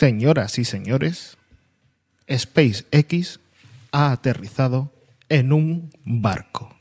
Señoras y señores, SpaceX ha aterrizado en un barco.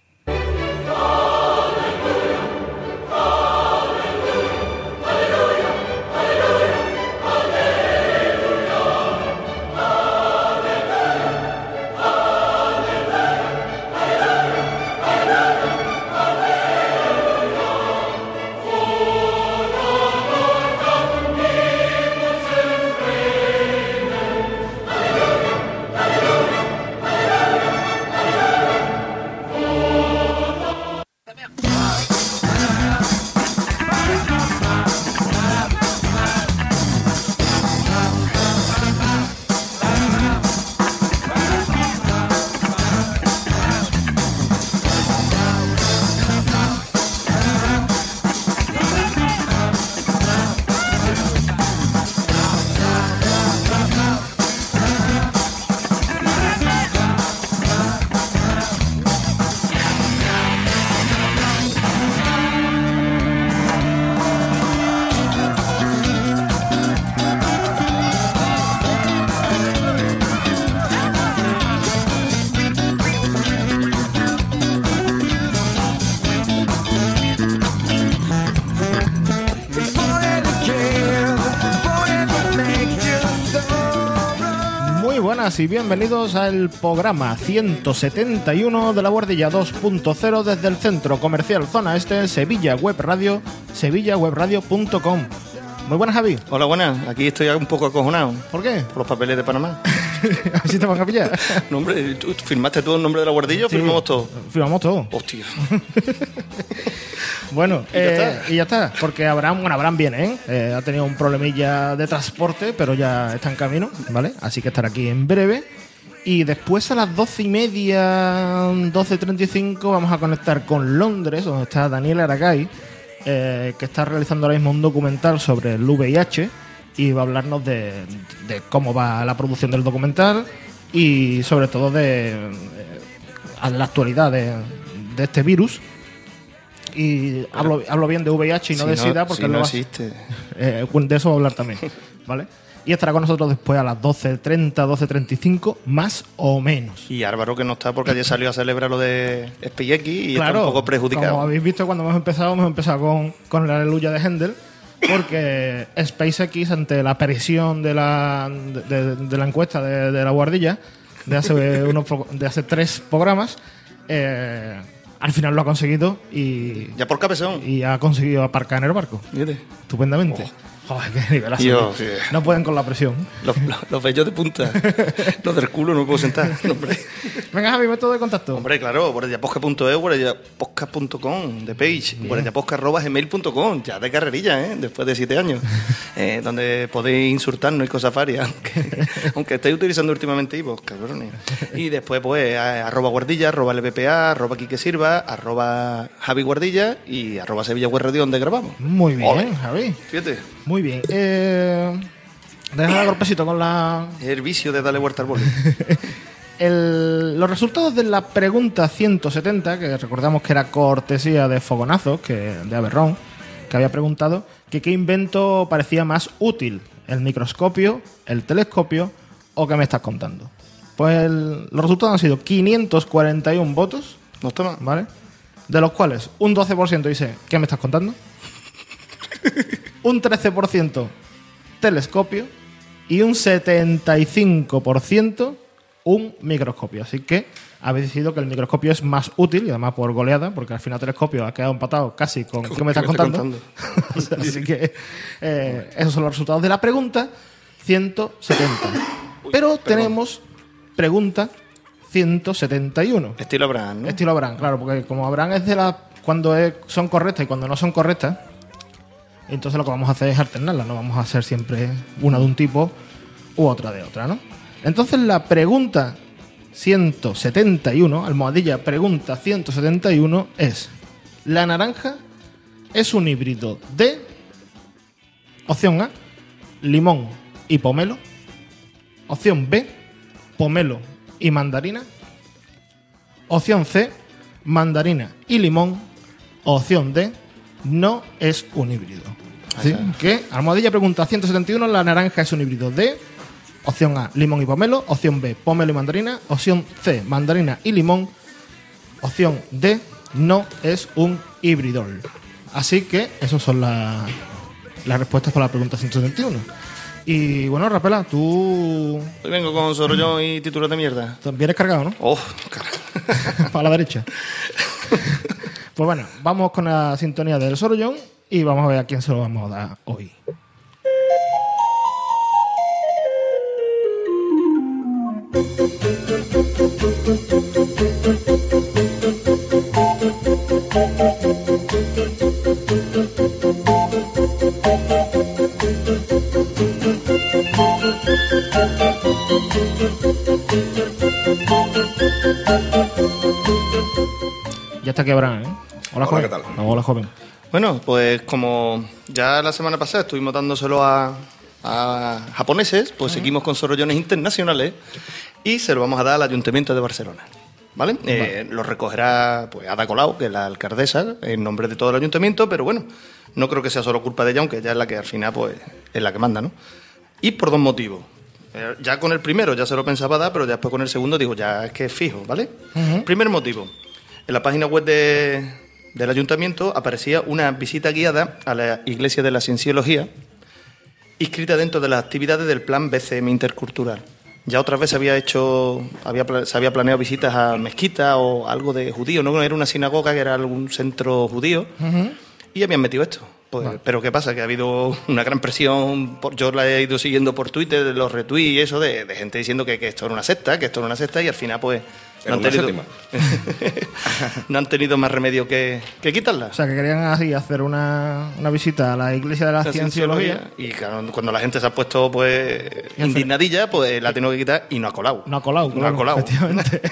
Y bienvenidos al programa 171 de la Guardilla 2.0 desde el Centro Comercial Zona Este, Sevilla Web Radio, sevillawebradio.com. Muy buenas, Javi. Hola, buenas. Aquí estoy un poco acojonado ¿Por qué? por los papeles de Panamá. A ver si te van a pillar. No, hombre, ¿tú firmaste tú el nombre de la guardilla o firmamos todo? Firmamos todo. Hostia. Bueno, Y ya eh, está. y ya está, porque Abraham, bueno, Abraham viene, ¿eh? Eh, Ha tenido un problemilla de transporte, pero ya está en camino, ¿vale? Así que estará aquí en breve. Y después a las doce y media, 12.35, vamos a conectar con Londres, donde está Daniel Aragay, eh, que está realizando ahora mismo un documental sobre el VIH y va a hablarnos de, de cómo va la producción del documental y sobre todo de eh, a la actualidad de, de este virus. Y hablo, hablo bien de VIH y no Si de SIDA porque si no existe. eh, de eso va a hablar también, ¿vale? Y estará con nosotros después a las 12.30, 12.35, más o menos. Y Álvaro que no está porque ayer salió a celebrar lo de SpaceX y está un poco como perjudicado. habéis visto cuando hemos empezado, hemos empezado con, con la aleluya de Händel, porque SpaceX, ante la presión de la, de, de la encuesta de, de la guardilla, de hace, unos, de hace tres programas, eh, al final lo ha conseguido y, Ya por cabezón. y ha conseguido aparcar en el barco. Estupendamente. Joder, qué nivelazo. Yo, sí. No pueden con la presión. Los, los, los vellos de punta. los del culo no me puedo sentar. Hombre. Venga, Javi, método de contacto. Hombre, claro, guardiaposca.es, guardiaposca.com, de page, guardiaposca.gmail.com, ya de carrerilla, ¿eh? después de siete años, eh, donde podéis insultarnos y cosas varias, aunque, aunque estéis utilizando últimamente iVoox, cabrones. Y después, pues, arroba guardilla, arroba LPPA, arroba Quique Sirva, arroba Javi Guardilla y arroba Sevilla Web Radio, donde grabamos. Muy bien, Ole. Javi. Fíjate, Muy bien. Eh, déjame dar golpecito con la. el vicio de darle vuelta al boli. El- los resultados de la pregunta 170, que recordamos que era cortesía de Fogonazos, que, de Aberrón, que había preguntado que qué invento parecía más útil, el microscopio, el telescopio o qué me estás contando. Pues el- los resultados han sido 541 votos, No está mal. ¿vale? De los cuales un 12% dice, ¿qué me estás contando? Un 13% telescopio y un 75% un microscopio. Así que habéis decidido que el microscopio es más útil y además por goleada, porque al final el telescopio ha quedado empatado casi con ¿qué me estás ¿Qué me estás contando? Así que eh, esos son los resultados de la pregunta 170. Pero tenemos pregunta 171. Estilo Abraham, ¿no? Estilo Abraham, claro, porque como Abraham es de las cuando es- son correctas y cuando no son correctas, entonces lo que vamos a hacer es alternarlas, no vamos a hacer siempre una de un tipo u otra de otra, ¿no? Entonces la pregunta 171, almohadilla pregunta 171 es, ¿la naranja es un híbrido de opción A, limón y pomelo? Opción B, pomelo y mandarina. Opción C, mandarina y limón. Opción D, no es un híbrido. ¿Sí? Que Almohadilla pregunta 171, la naranja es un híbrido de opción A, limón y pomelo, opción B, pomelo y mandarina, opción C, mandarina y limón, opción D, no es un híbrido. Así que esas son la- las respuestas para la pregunta 171. Y bueno, Rapela, tú Hoy vengo con Sorollón y títulos de mierda. vienes cargado, ¿no? Oh, cara. para la derecha. pues bueno, vamos con la sintonía del Sorollón y vamos a ver a quién se lo vamos a dar hoy. Ya está quebrado, ¿eh? Hola, joven. ¿qué tal? Hola, joven. Bueno, pues como ya la semana pasada estuvimos dándoselo a, a japoneses, pues seguimos con sorollones internacionales y se lo vamos a dar al Ayuntamiento de Barcelona. ¿Vale? Eh, lo recogerá pues Ada Colau, que es la alcaldesa, en nombre de todo el ayuntamiento, pero bueno, no creo que sea solo culpa de ella, aunque ella es la que al final pues es la que manda, ¿no? Y por dos motivos. Eh, Ya con el primero ya se lo pensaba dar, pero ya después con el segundo digo, ya es que es fijo, ¿vale? Primer motivo. En la página web de- del ayuntamiento aparecía una visita guiada a la Iglesia de la Cienciología, inscrita dentro de las actividades del plan BCM Intercultural. Ya otras veces había hecho, había, se había planeado visitas a mezquitas o algo de judío, no era una sinagoga, que era algún centro judío, y habían metido esto. Pues, Pero ¿qué pasa? Que ha habido una gran presión, por, yo la he ido siguiendo por Twitter, de los retweets y eso, de, de gente diciendo que, que esto era una secta, que esto era una secta, y al final pues... No han tenido más remedio que, que quitarla. O sea, que querían así hacer una, una visita a la iglesia de la, La cienciología. Y claro, cuando la gente se ha puesto pues indignadilla, pues la ha tenido que quitar y no ha colado. No ha colado, No claro, ha colado. efectivamente.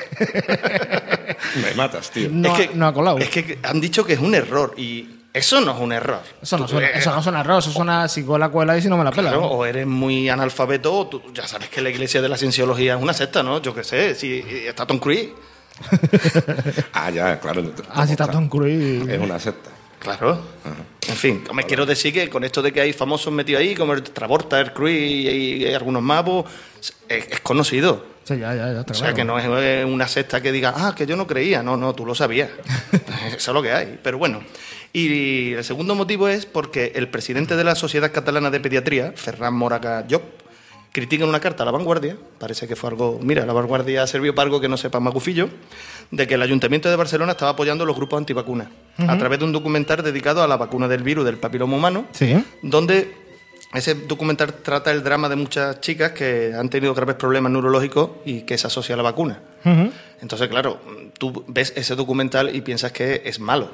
Me matas, tío. No, es que, no ha colado. Es que han dicho que es un error y eso no es un error. Eso no, suena, eh, eso no suena raro, eso suena si cuela, cuela y si no me la pela. Claro, ¿no? o eres muy analfabeto, o tú ya sabes que la iglesia de la cienciología es una secta, ¿no? Yo qué sé, si está Tom Cruise. Ah, ya, claro. Ah, si está Tom Cruise. Es una secta. Claro. En fin, me quiero decir que con esto de que hay famosos metidos ahí, como el Travolta, el Cruise y, y algunos más, pues, es, es conocido. Sí, ya, ya, ya O sea, claro. que no es eh, una secta que diga, ah, que yo no creía. No, no, tú lo sabías. Eso es lo que hay. Pero bueno. Y el segundo motivo es porque el presidente de la Sociedad Catalana de Pediatría, Ferran Moraga Job, critica en una carta a la vanguardia, parece que fue algo, mira, la vanguardia ha servido para algo que no sepa Magufillo, de que el Ayuntamiento de Barcelona estaba apoyando los grupos antivacunas a través de un documental dedicado a la vacuna del virus del papiloma humano, Sí. donde ese documental trata el drama de muchas chicas que han tenido graves problemas neurológicos y que se asocia a la vacuna. Entonces, claro, tú ves ese documental y piensas que es malo.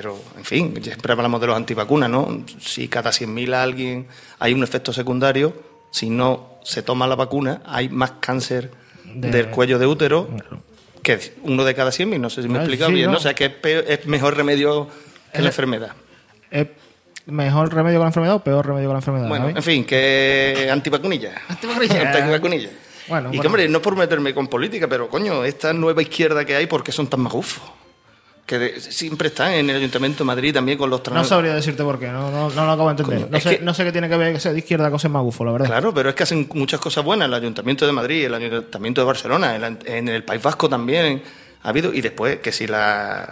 Pero, en fin, siempre hablamos de los antivacunas, ¿no? Si cada 100.000 a alguien hay un efecto secundario, si no se toma la vacuna, hay más cáncer De- del cuello de útero que uno de cada 100.000. No sé si me he Ah, explicado sí, bien, no. ¿no? O sea, que es, peor- es mejor remedio que El- la enfermedad. ¿Es mejor remedio con la enfermedad o peor remedio con la enfermedad? Bueno, en fin, que antivacunilla. Antivacunilla. Antivacunilla. Bueno, y que, hombre, no por meterme con política, pero coño, esta nueva izquierda que hay, ¿por qué son tan magufos? Que de- siempre están en el Ayuntamiento de Madrid también con los No trans- sabría decirte por qué, no, no, no lo acabo de entender. No sé, que- no sé qué tiene que ver que sea de izquierda con ser magufo, la verdad. Claro, pero es que hacen muchas cosas buenas. El Ayuntamiento de Madrid, el Ayuntamiento de Barcelona, el- en el País Vasco también ha habido. Y después, que si la,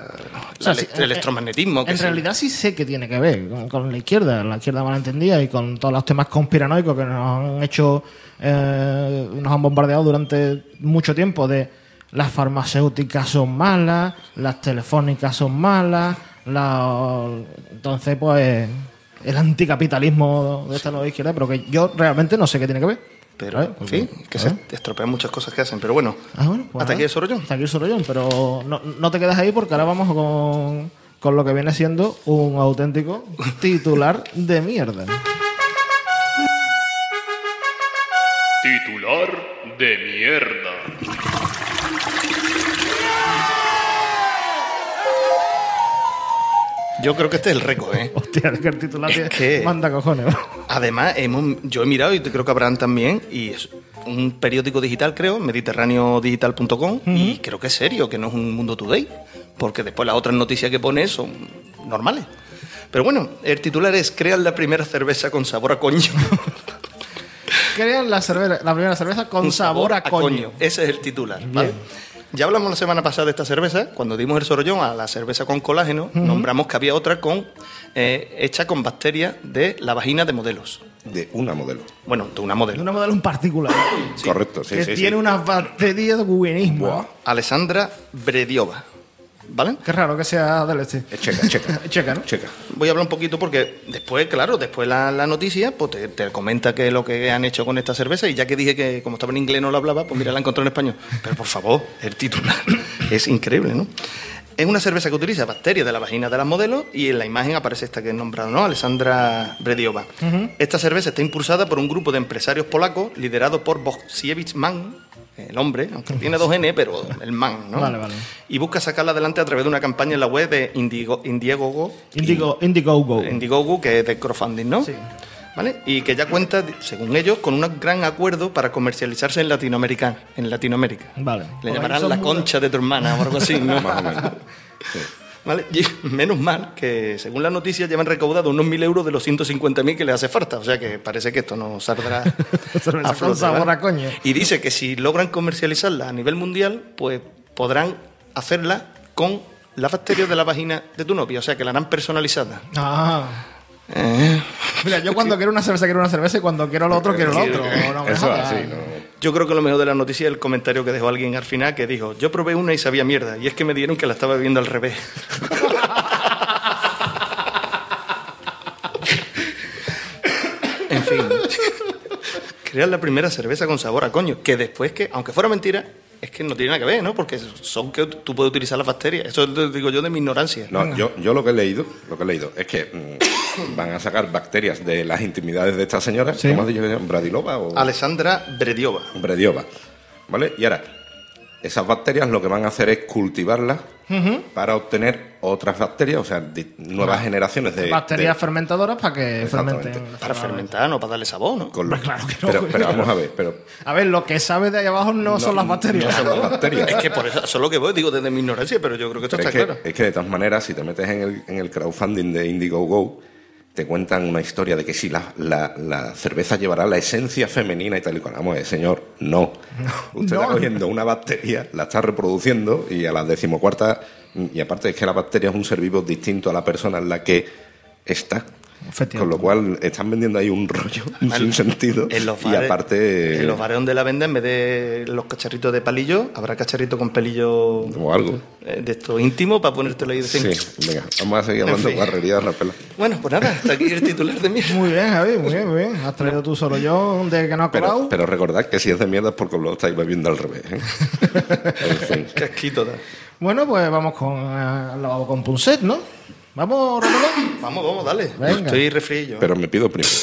O sea, la- sí, el electromagnetismo. que En realidad sí sé que tiene que ver con, con la izquierda, la izquierda malentendida y con todos los temas conspiranoicos que nos han hecho, eh, nos han bombardeado durante mucho tiempo de las farmacéuticas son malas, las telefónicas son malas, la... entonces pues el anticapitalismo de esta nueva izquierda, pero que yo realmente no sé qué tiene que ver. Pero, ¿Sabes? en fin, que se estropean muchas cosas que hacen. Pero bueno, Ah, bueno, pues hasta aquí nada. el sorollón. Hasta aquí el sorollón, pero no, no te quedas ahí porque ahora vamos con, con lo que viene siendo un auténtico titular de mierda. Titular de mierda. Yo creo que este es el récord, ¿eh? Hostia, es que el titular Es que- manda cojones. Además, hemos, yo he mirado y creo que Abraham también, y es un periódico digital, creo, mediterráneodigital.com, y creo que es serio, que no es un mundo today, porque después las otras noticias que pone son normales. Pero bueno, el titular es Crean la primera cerveza con sabor a coño. Crean la, cerveza, la primera cerveza con sabor a coño. Ese es el titular. ¿vale? Ya hablamos la semana pasada de esta cerveza, cuando dimos el sorollón a la cerveza con colágeno, nombramos que había otra con eh, hecha con bacterias de la vagina de modelos. De una modelo. Bueno, de una De modelo. una modelo en particular. Correcto, sí, que sí. tiene sí. unas bacterias buenísimas. Buah. Alessandra Brediova. ¿Vale? Qué raro que sea este. Es checa, checa. Checa, ¿no? Checa. Voy a hablar un poquito porque después, claro, después la, la noticia, pues te, te comenta qué es lo que han hecho con esta cerveza y ya que dije que como estaba en inglés no la hablaba, pues mira, la encontré en español. Pero por favor, el titular es increíble, ¿no? Es una cerveza que utiliza bacterias de la vagina de las modelos y en la imagen aparece esta que he nombrado, ¿no? Alessandra Brediova. Esta cerveza está impulsada por un grupo de empresarios polacos liderado por Bogsiewicz Mann, el hombre, aunque tiene dos N, pero el man, ¿no? Vale, vale. Y busca sacarla adelante a través de una campaña en la web de Indigo, Indiegogo, Indigo, Indiegogo. Indiegogo, que es de crowdfunding, ¿no? Sí. ¿Vale? Y que ya cuenta, según ellos, con un gran acuerdo para comercializarse en Latinoamérica. En Latinoamérica. Vale. Le Por llamarán la concha de tu hermana o algo así, ¿no? Más o menos. Sí. ¿Vale? Y menos mal que, según la noticia, llevan recaudado unos mil euros de los 150.000 que les hace falta. O sea que parece que esto no saldrá a flote, sabor ¿vale? a coño. Y dice que si logran comercializarla a nivel mundial, pues podrán hacerla con las bacterias de la vagina de tu novia. O sea que la harán personalizada. Ah. Eh, Mira, yo cuando quiero una cerveza quiero una cerveza y cuando quiero lo otro quiero lo otro. No me Eso es jodas. así, ¿no? Yo creo que lo mejor de la noticia es el comentario que dejó alguien al final que dijo, yo probé una y sabía mierda, y es que me dieron que la estaba bebiendo al revés. en fin, crear la primera cerveza con sabor a coño, que después que, aunque fuera mentira, es que no tiene nada que ver, ¿no? Porque son que tú puedes utilizar las bacterias. Eso lo digo yo de mi ignorancia. No, yo, yo lo que he leído, lo que he leído es que mm, van a sacar bacterias de las intimidades de esta señora, Sí. ¿cómo has dicho que se llama? ¿Bradilova o Alessandra Brediova. Brediova? ¿Vale? Y ahora, esas bacterias lo que van a hacer es cultivarlas para obtener otras bacterias, o sea, nuevas generaciones de... Bacterias de- fermentadoras para que fermenten. Para fermentar, no para darle sabor, ¿no? con lo- Hombre, claro que no, pero, vamos a ver, pero A ver, lo que sabe de ahí abajo no, son las bacterias. no son las bacterias. Es que por eso, eso es lo que voy, digo desde mi ignorancia, pero yo creo que esto Pero está es, que, claro. es que de todas maneras, si te metes en el, en el crowdfunding de Indiegogo, te cuentan una historia de que si la, la- la cerveza llevará la esencia femenina y tal y cual. Vamos, señor, no. Usted No. está cogiendo una bacteria, la está reproduciendo y a la decimocuarta. Y aparte es que la bacteria es un ser vivo distinto a la persona en la que está. Con lo cual están vendiendo ahí un rollo sin sentido. En los y bares, aparte. en los bares donde la venden, en vez de los cacharritos de palillo, habrá cacharrito con pelillo O algo. eh, de esto íntimo para ponértelo ahí de Sí, venga, vamos a seguir hablando de fin. guarrerías, Rapela. Bueno, pues nada, hasta aquí el titular de mierda. Muy bien, Javi, muy bien, muy bien. Has traído tú solo yo de que no ha Pero, colado. pero recordad que si es de mierda es porque lo estáis bebiendo al revés. ¿eh? en fin. Casquito da. Bueno, pues vamos con eh, con Punset, ¿no? Vamos, Romero. Vamos, vamos, dale. Venga. Estoy refrío. Pero me pido primero.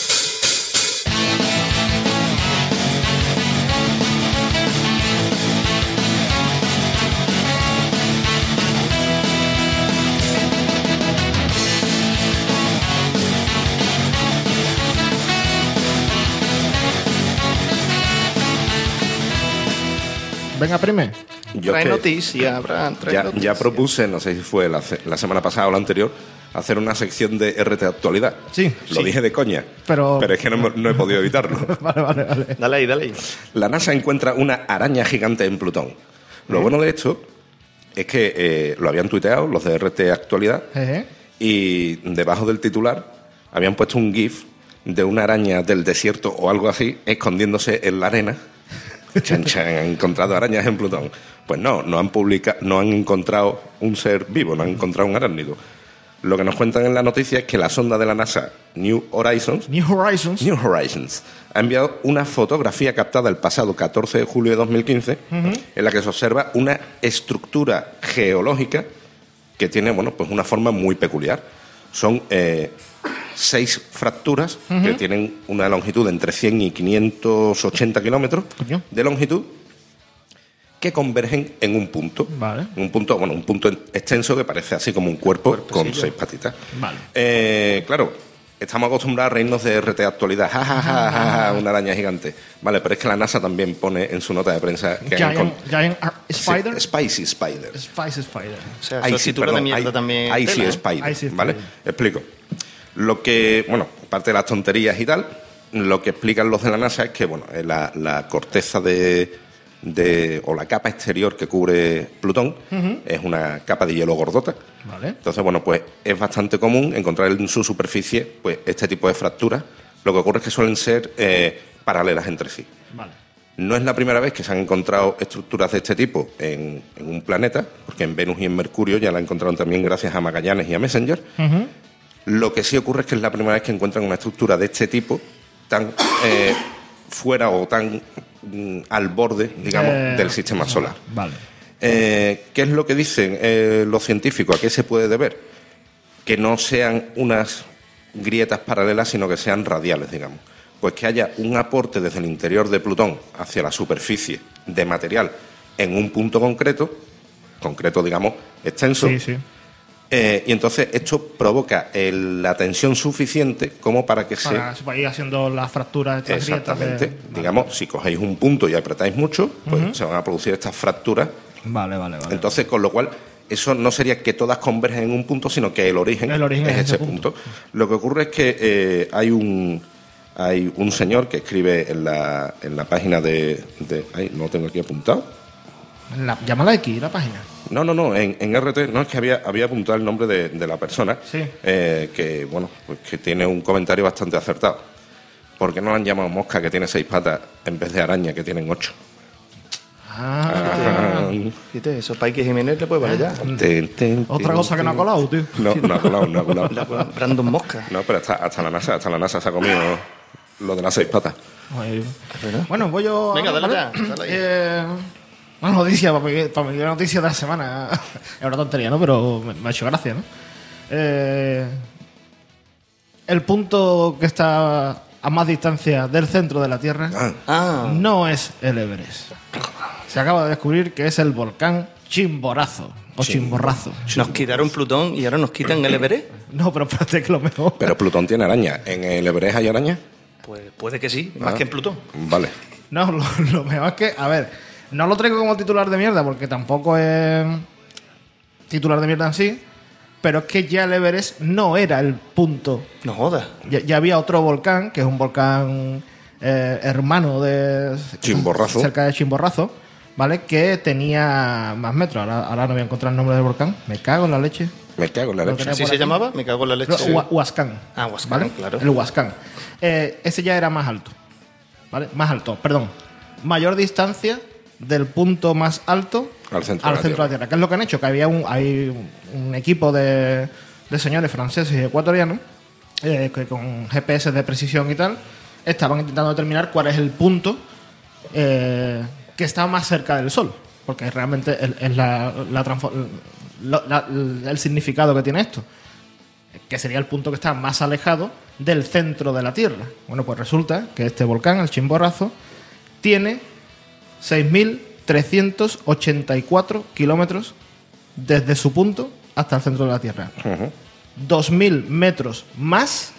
Venga, prime. Yo trae que noticia, Abraham, trae ya, noticia. ya propuse, no sé si fue la, semana pasada o la anterior, hacer una sección de RT Actualidad. Sí, Lo sí. dije de coña. Pero- es que no, he podido evitarlo. Vale, vale, vale. Dale ahí, dale ahí. La NASA encuentra una araña gigante en Plutón. Lo bueno de esto es que eh, lo habían tuiteado los de RT Actualidad y debajo del titular habían puesto un GIF de una araña del desierto o algo así escondiéndose en la arena. Chan, chan, han encontrado arañas en Plutón. Pues no, no han publicado, no han encontrado un ser vivo, no han encontrado un arácnido. Lo que nos cuentan en la noticia es que la sonda de la NASA New Horizons New Horizons. New Horizons ha enviado una fotografía captada el pasado 14 de julio de 2015 en la que se observa una estructura geológica que tiene bueno, pues una forma muy peculiar. Son eh, seis fracturas que tienen una longitud de entre 100 y 580 kilómetros de longitud que convergen en un punto. Vale. Un punto, bueno, un punto extenso que parece así como un cuerpo con seis patitas. Vale. Eh, claro, estamos acostumbrados a reírnos de RT Actualidad, ja, ja, ja, ja, ja, una araña gigante. Vale, pero es que la NASA también pone en su nota de prensa que Giant, Giant Sí, Spider. Spicy Spider. Spice Spider. O sea, de mierda también. ¿eh? Spider, Ahí sí ¿vale? Spider. Explico. Lo que, bueno, aparte de las tonterías y tal, lo que explican los de la NASA es que, bueno, eh, la, la corteza de, de- o la capa exterior que cubre Plutón es una capa de hielo gordota. Vale. Entonces, bueno, pues es bastante común encontrar en su superficie pues este tipo de fracturas. Lo que ocurre es que suelen ser eh, paralelas entre sí. Vale. No es la primera vez que se han encontrado estructuras de este tipo en, en un planeta, porque en Venus y en Mercurio ya la encontraron también gracias a Magallanes y a Messenger. Lo que sí ocurre es que es la primera vez que encuentran una estructura de este tipo tan eh, fuera o tan mm, al borde, digamos, Eh, del sistema solar. Vale. Eh, ¿Qué es lo que dicen eh, los científicos? ¿A qué se puede deber? Que no sean unas grietas paralelas, sino que sean radiales, digamos. Pues que haya un aporte desde el interior de Plutón hacia la superficie de material en un punto concreto, concreto, digamos, extenso, Sí, sí. Eh, y entonces esto provoca el- la tensión suficiente como para que se... Para, ir haciendo las fracturas, estas grietas de- Exactamente. Digamos, si cogéis un punto y apretáis mucho, pues se van a producir estas fracturas Vale, vale, vale. entonces, con lo cual, eso no sería que todas convergen en un punto, sino que el origen, El origen es es ese ese punto. Lo que ocurre es que eh, hay un hay un señor que escribe en la, en la página de, de- ay, no lo tengo aquí apuntado. La, llámala aquí, la página. No, no, no, en, en RT, no, es que había, había apuntado el nombre de, de la persona, Sí. eh, que, bueno, pues que tiene un comentario bastante acertado. ¿Por qué no la han llamado mosca que tiene seis patas en vez de araña que tienen ocho? Ah, Fíjate, eso para Ike Jiménez le puede valer ya. Ten, ten, otra ten, cosa que no ha colado, tío. No, no ha colado, no ha colado. La- Brandon Mosca. No, pero hasta, hasta la NASA, hasta la NASA se ha comido lo de las seis patas. Bueno, voy yo. Venga, dale ya, dale ahí. Eh, una noticia, para mi, para mi noticia de la semana. es una tontería, ¿no? Pero me, me ha hecho gracia, ¿no? Eh, el punto que está a más distancia del centro de la Tierra Ah, no es el Everest. Se acaba de descubrir que es el volcán Chimborazo. O Chimborrazo. nos quitaron Plutón y ahora nos quitan el Everest. No, pero espérate que lo mejor. Pero Plutón tiene araña. ¿En el Everest hay araña? Pues puede que sí, más Ah. que en Plutón. Vale. No, lo, lo mejor es que, a ver, no lo traigo como titular de mierda porque tampoco es titular de mierda en sí, pero es que ya el Everest no era el punto. No jodas. Ya, ya había otro volcán, que es un volcán eh, hermano de... Chimborrazo. Cerca de Chimborrazo, ¿vale? Que tenía más metros. Ahora, ahora no voy a encontrar el nombre del volcán. Me cago en la leche. Me cago en la leche. ¿Así se llamaba? Me cago en la leche. No, Huascán. Ah, Huascán, claro. El Huascán. Eh, ese ya era más alto. ¿Vale? Más alto, perdón. Mayor distancia del punto más alto Al centro de la de la Tierra. ¿Qué es lo que han hecho? Que había un, hay un- equipo de, de señores franceses y ecuatorianos eh, que con GPS de precisión y tal estaban intentando determinar cuál es el punto eh, que está más cerca del Sol. Porque realmente es, la- la- el significado que tiene esto que sería el punto que está más alejado del centro de la Tierra. Bueno, pues resulta que este volcán, el Chimborazo, tiene 6.384 kilómetros desde su punto hasta el centro de la Tierra. 2.000 metros más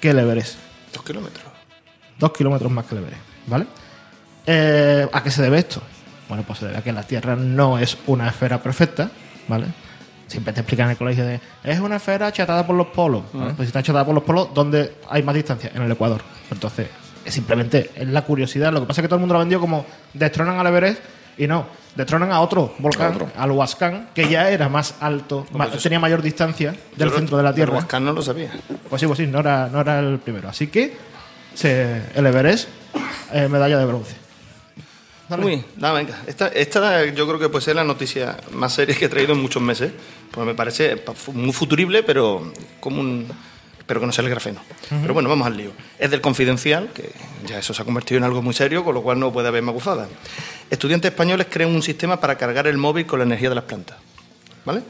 que el Everest. Dos kilómetros. Dos kilómetros más que el Everest, ¿vale? Eh, ¿A qué se debe esto? Bueno, pues se debe a que la Tierra no es una esfera perfecta, ¿vale? Siempre te explican en el colegio de es una esfera achatada por los polos. ¿vale? Pues si está achatada por los polos, ¿dónde hay más distancia? En el Ecuador. Entonces, es simplemente es la curiosidad. Lo que pasa es que todo el mundo lo ha vendido como destronan al Everest y no, destronan a otro volcán, otro. al Huascán, que ya era más alto, ma- tenía mayor distancia del centro de la el Tierra. Huascán no lo sabía. Pues sí, pues sí, no era, no era el primero. Así que se, el Everest, eh, medalla de bronce. Dale. Bien, nada, venga. Esta, esta yo creo que puede ser la noticia más seria que he traído en muchos meses. Pues me parece muy futurible, pero como un. Espero que no sea el grafeno. Pero bueno, vamos al lío. Es del confidencial, que ya eso se ha convertido en algo muy serio, con lo cual no puede haber maguzada. Estudiantes españoles crean un sistema para cargar el móvil con la energía de las plantas. ¿Vale?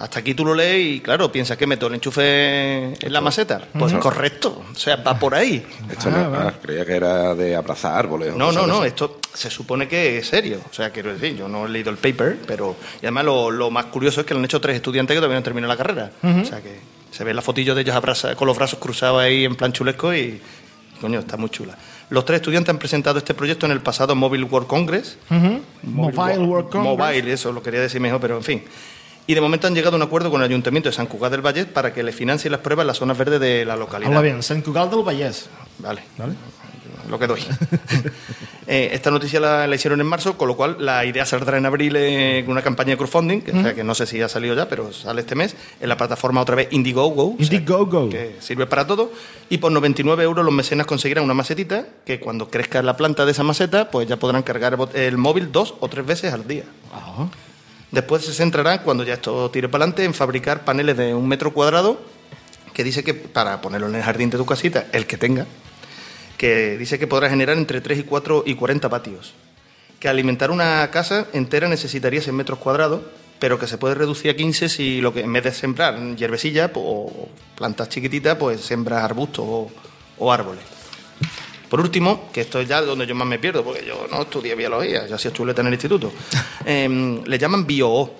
Hasta aquí tú lo lees y, claro, piensas que meto el enchufe en la maceta. Pues correcto. O sea, va por ahí. Esto Ah, no, vale. ah, creía que era de abrazar árboles. o No, no, no, esto se supone que es serio. O sea, quiero decir, yo no he leído el paper, pero. Y además lo, lo más curioso es que lo han hecho tres estudiantes que todavía no han terminado la carrera. O sea que Se ve la fotillo de ellos abraza- con los brazos cruzados ahí en plan chulesco y, coño, está muy chula. Los tres estudiantes han presentado este proyecto en el pasado Mobile World Congress. Mobile World Congress. Mobile, eso lo quería decir mejor, pero en fin. Y de momento han llegado a un acuerdo con el Ayuntamiento de San Cugat del Valle para que le financien las pruebas en las zonas verdes de la localidad. Habla bien, Sant Cugat del Vallès. Vale, ¿Vale? Lo que doy. Eh, esta noticia la, la hicieron en marzo, con lo cual la idea saldrá en abril eh, con una campaña de crowdfunding, que, o sea, que no sé si ha salido ya, pero sale este mes, en la plataforma otra vez Indiegogo. o sea, Indiegogo. que sirve para todo. Y por 99 euros los mecenas conseguirán una macetita que cuando crezca la planta de esa maceta, pues ya podrán cargar el móvil dos o tres veces al día. Después se centrará, cuando ya esto tire para adelante, en fabricar paneles de un metro cuadrado, que dice que para ponerlo en el jardín de tu casita, el que tenga, que dice que podrá generar entre 3 y 4 y 40 patios. Que alimentar una casa entera necesitaría 6 metros cuadrados, pero que se puede reducir a 15 si lo que en vez de sembrar hierbecilla pues, o plantas chiquititas, pues sembras arbustos o, o árboles. Por último, que esto es ya donde yo más me pierdo, porque yo no estudié biología, yo hacía chuleta en el instituto, em, le llaman BioO,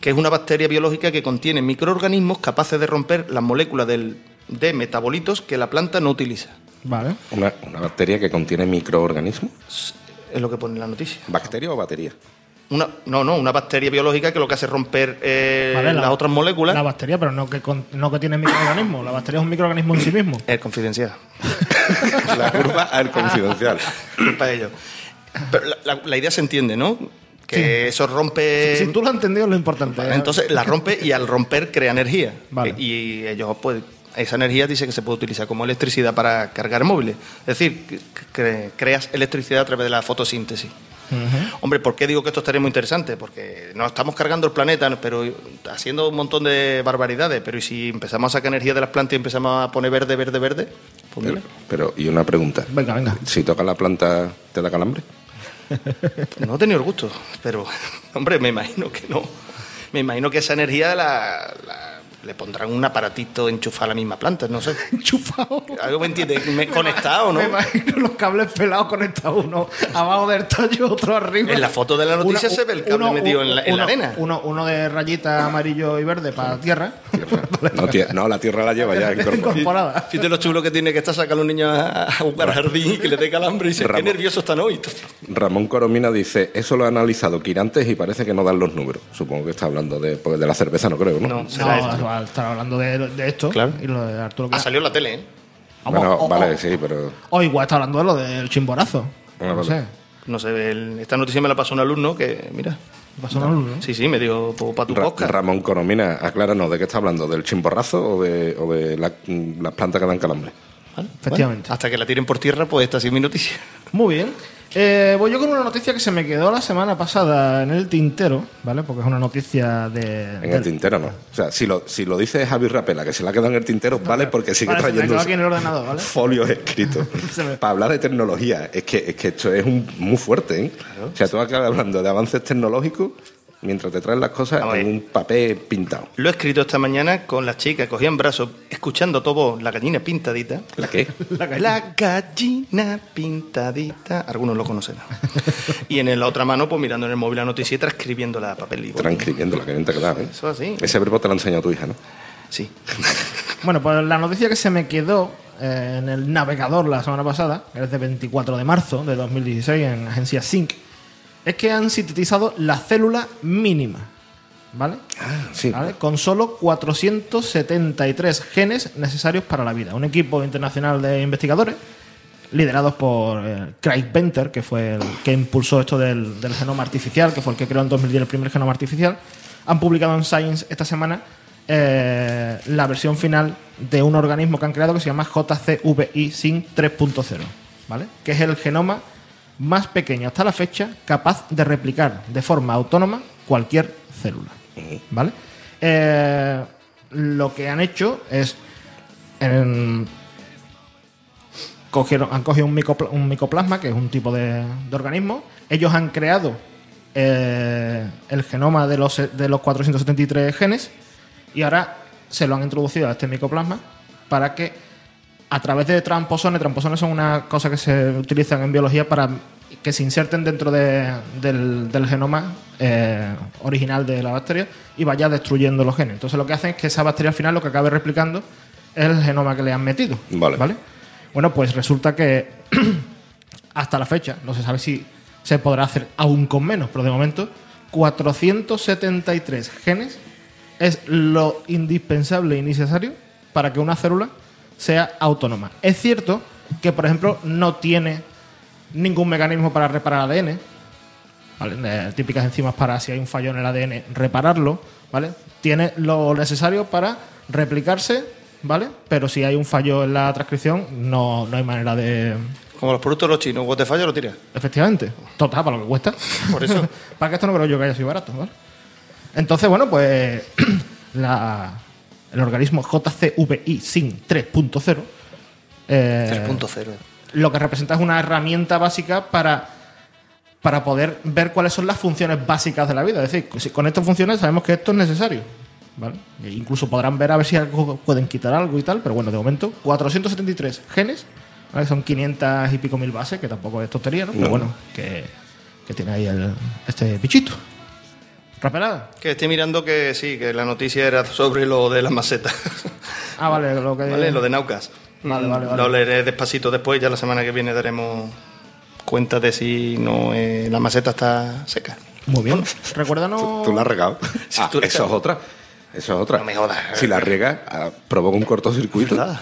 que es una bacteria biológica que contiene microorganismos capaces de romper las moléculas del- de metabolitos que la planta no utiliza. Vale. Una, una bacteria que contiene microorganismos. Es lo que pone en la noticia. ¿Bacteria o batería? Una, no, no, una bacteria biológica que lo que hace es romper eh, Vale, la- las otras moléculas. La bacteria, pero no que, con- no que tiene microorganismos. La bacteria es un microorganismo en sí mismo. Es confidencial. La curva al confidencial. Culpa de ellos. Pero la, la- la idea se entiende, ¿no? Que eso rompe. si tú lo has entendido, es lo importante. Vale, entonces la rompe y al romper crea energía. Vale. Y ellos, pues, esa energía dice que se puede utilizar como electricidad para cargar móviles. Es decir, creas electricidad a través de la fotosíntesis. Hombre, ¿por qué digo que esto estaría muy interesante? Porque nos estamos cargando el planeta, pero haciendo un montón de barbaridades. Pero ¿y si empezamos a sacar energía de las plantas y empezamos a poner verde, verde, verde? Pues Pero, y una pregunta. Venga, venga. Si tocas la planta, ¿te da calambre? no he tenido el gusto, pero, hombre, me imagino que no. Me imagino que esa energía la, la- le pondrán un aparatito enchufado a la misma planta, no sé. Enchufado. Algo me entiende, me- conectado, ¿no? Me imagino los cables pelados conectados, uno abajo del tallo, otro arriba. En la foto de la noticia Uno- se ve el cable uno- metido en la, en la uno- arena. Uno, uno de rayita amarillo y verde para tierra. No, no, la tierra la lleva ya incorporada. Fíjate lo chulo que tiene que estar sacando a un niño a, a jugar al jardín y que le dé calambre y dice, qué Ramón. nervioso están hoy. Ramón Coromina dice, eso lo ha analizado Quirantes y parece que no dan los números. Supongo que está hablando de, pues, de la cerveza, no creo, ¿no? No, No, será esto. Va a estar hablando de, de esto Claro. y lo de Arturo Ha salido en la tele, ¿eh? Vamos, Bueno, o- vale, o- sí, pero... O igual está hablando de lo del chimborazo. No vale. sé. No sé, el- esta noticia me la pasó un alumno que, mira, Pasó una luz, ¿no? sí, sí, me dijo, para tu Ra- podcast. Ramón Coromina, acláranos, ¿de qué está hablando? ¿Del chimborrazo o de, o de la- las plantas que dan calambre? Vale, Efectivamente. bueno, hasta que la tiren por tierra, pues esta ha sido mi noticia. Muy bien. Eh, voy yo con una noticia que se me quedó la semana pasada en el tintero, ¿vale? Porque es una noticia de. En del- el tintero no. O sea, si lo, si lo dice Javi Rapela, que se la ha quedado en el tintero, vale, porque sigue Vale, se trayendo quedó aquí en el ordenador, ¿vale? folios escritos. Se me- Para hablar de tecnología. Es que, es que esto es un- muy fuerte, ¿eh? O sea, tú acabas hablando de avances tecnológicos mientras te traen las cosas en un papel pintado. Lo he escrito esta mañana con las chicas, cogían brazos, escuchando todo, la gallina pintadita. ¿La qué? La gallina. pintadita. Algunos lo conocerán. y en la otra mano, pues mirando en el móvil la noticia y transcribiéndola a papel. Transcribiendo la que bien te queda, ¿eh? Eso así. Ese verbo te lo ha enseñado tu hija, ¿no? Sí. Bueno, pues la noticia que se me quedó eh, en el navegador la semana pasada, que es de 24 de marzo de 2016 en agencia Sync, es que han sintetizado la célula mínima, ¿vale? Sí. ¿Vale? Con solo 473 genes necesarios para la vida. Un equipo internacional de investigadores, liderados por eh, Craig Venter, que fue el que impulsó esto del, del genoma artificial, que fue el que creó en 2010 el primer genoma artificial, han publicado en Science esta semana eh, la versión final de un organismo que han creado que se llama JCVI SYN 3.0, ¿vale? Que es el genoma más pequeño hasta la fecha capaz de replicar de forma autónoma cualquier célula, ¿vale? Eh, lo que han hecho es han cogido un, micopla- un micoplasma, que es un tipo de, de organismo. Ellos han creado eh, el genoma de los, de los 473 genes y ahora se lo han introducido a este micoplasma para que a través de tramposones, tramposones son una cosa que se utilizan en biología para que se inserten dentro de- del, del genoma eh, original de la bacteria y vaya destruyendo los genes. Entonces lo que hacen es que esa bacteria al final lo que acabe replicando es el genoma que le han metido. Vale. Bueno, pues resulta que hasta la fecha, no se sabe si se podrá hacer aún con menos, pero de momento 473 genes es lo indispensable y necesario para que una célula sea autónoma. Es cierto que, por ejemplo, no tiene ningún mecanismo para reparar ADN, ¿vale? Eh, típicas enzimas para si hay un fallo en el ADN, repararlo, ¿vale? Tiene lo necesario para replicarse, ¿vale? Pero si hay un fallo en la transcripción, no, no hay manera de... Como los productos de los chinos, cuando te falla lo tiras. Efectivamente. Total, para lo que cuesta. Por eso. para que esto no creo yo que haya sido barato, ¿vale? Entonces, bueno, pues la- el organismo JCVI SIN 3.0 eh, 3.0. lo que representa es una herramienta básica para, para poder ver cuáles son las funciones básicas de la vida. Es decir, si con estas funciones sabemos que esto es necesario. ¿vale? E incluso podrán ver a ver si algo, pueden quitar algo y tal, pero bueno, de momento, 473 genes, ¿vale? son 500 y pico mil bases, que tampoco es tontería, ¿no? Pero No. bueno, que, que tiene ahí el, este bichito. ¿Rapelada? Que estoy mirando que sí, que la noticia era sobre lo de las macetas. Ah, vale, lo que... ¿Vale? Lo de Naucas. Vale, vale, vale. Lo leeré despacito después, ya la semana que viene daremos cuenta de si no eh, la maceta está seca. Muy bien. Recuérdanos... ¿Tú, tú la has regado. Sí, Ah, tú eso es otra. Eso es otra. No me jodas. Si la riegas, ah, provoca un cortocircuito. ¿Verdad?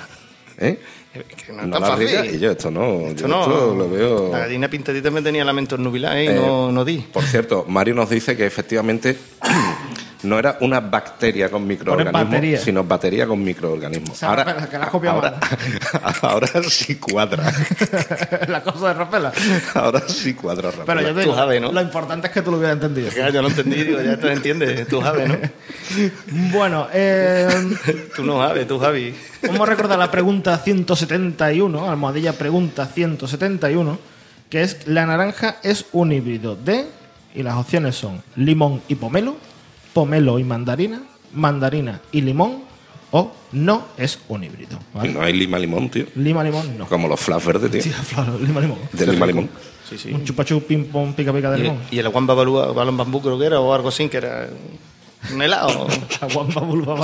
¿Eh? Que no No, es tan fácil. y yo esto no. Esto yo no. esto lo veo. La gallina pintadita me tenía la mente nubilada y Eh, no, no di. Por cierto, Mario nos dice que efectivamente no era una bacteria con microorganismos, sino batería con microorganismos. Se Rafaela, que la has copiado ahora, ahora sí cuadra. la cosa de Rapela. Ahora sí cuadra rápido. Pero yo te Tú digo, sabes, ¿no? lo importante es que tú lo hubieras entendido. Ya, yo no entendí, digo, ya tú entiendes, tú sabes, ¿no? Bueno, eh, Tú no sabes, tú Javi. vamos a recordar la pregunta 171, almohadilla pregunta 171, que es la naranja es un híbrido de, y las opciones son limón y pomelo, pomelo y mandarina, mandarina y limón, o no es un híbrido. No hay lima limón, tío. Lima, limón, no. Como los flash verdes, tío. Sí, claro, lima, limón. De lima limón. Sí, sí. Un chupachu, ping pong, pica pica de limón. y el Juan Babalúa, balón bambú creo que era, o algo así, que era un helado.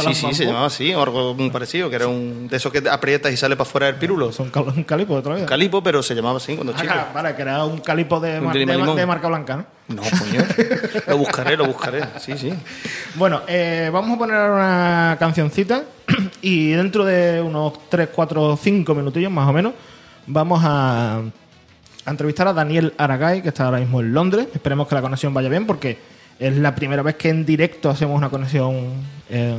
Sí, sí, se llamaba así, o algo muy parecido, que era un de esos que aprietas y sale para afuera del pirulo. Son cal- un calipo otra. Un calipo, pero se llamaba así cuando Ah, chico. claro, vale, que era un calipo de, mar- marca blanca, ¿no? No, coño. lo buscaré, lo buscaré. Sí, sí. Bueno, eh, vamos a poner ahora una cancioncita y dentro de unos 3, 4, 5 minutillos más o menos vamos a, a entrevistar a Daniel Aragay, que está ahora mismo en Londres. Esperemos que la conexión vaya bien porque es la primera vez que en directo hacemos una conexión eh,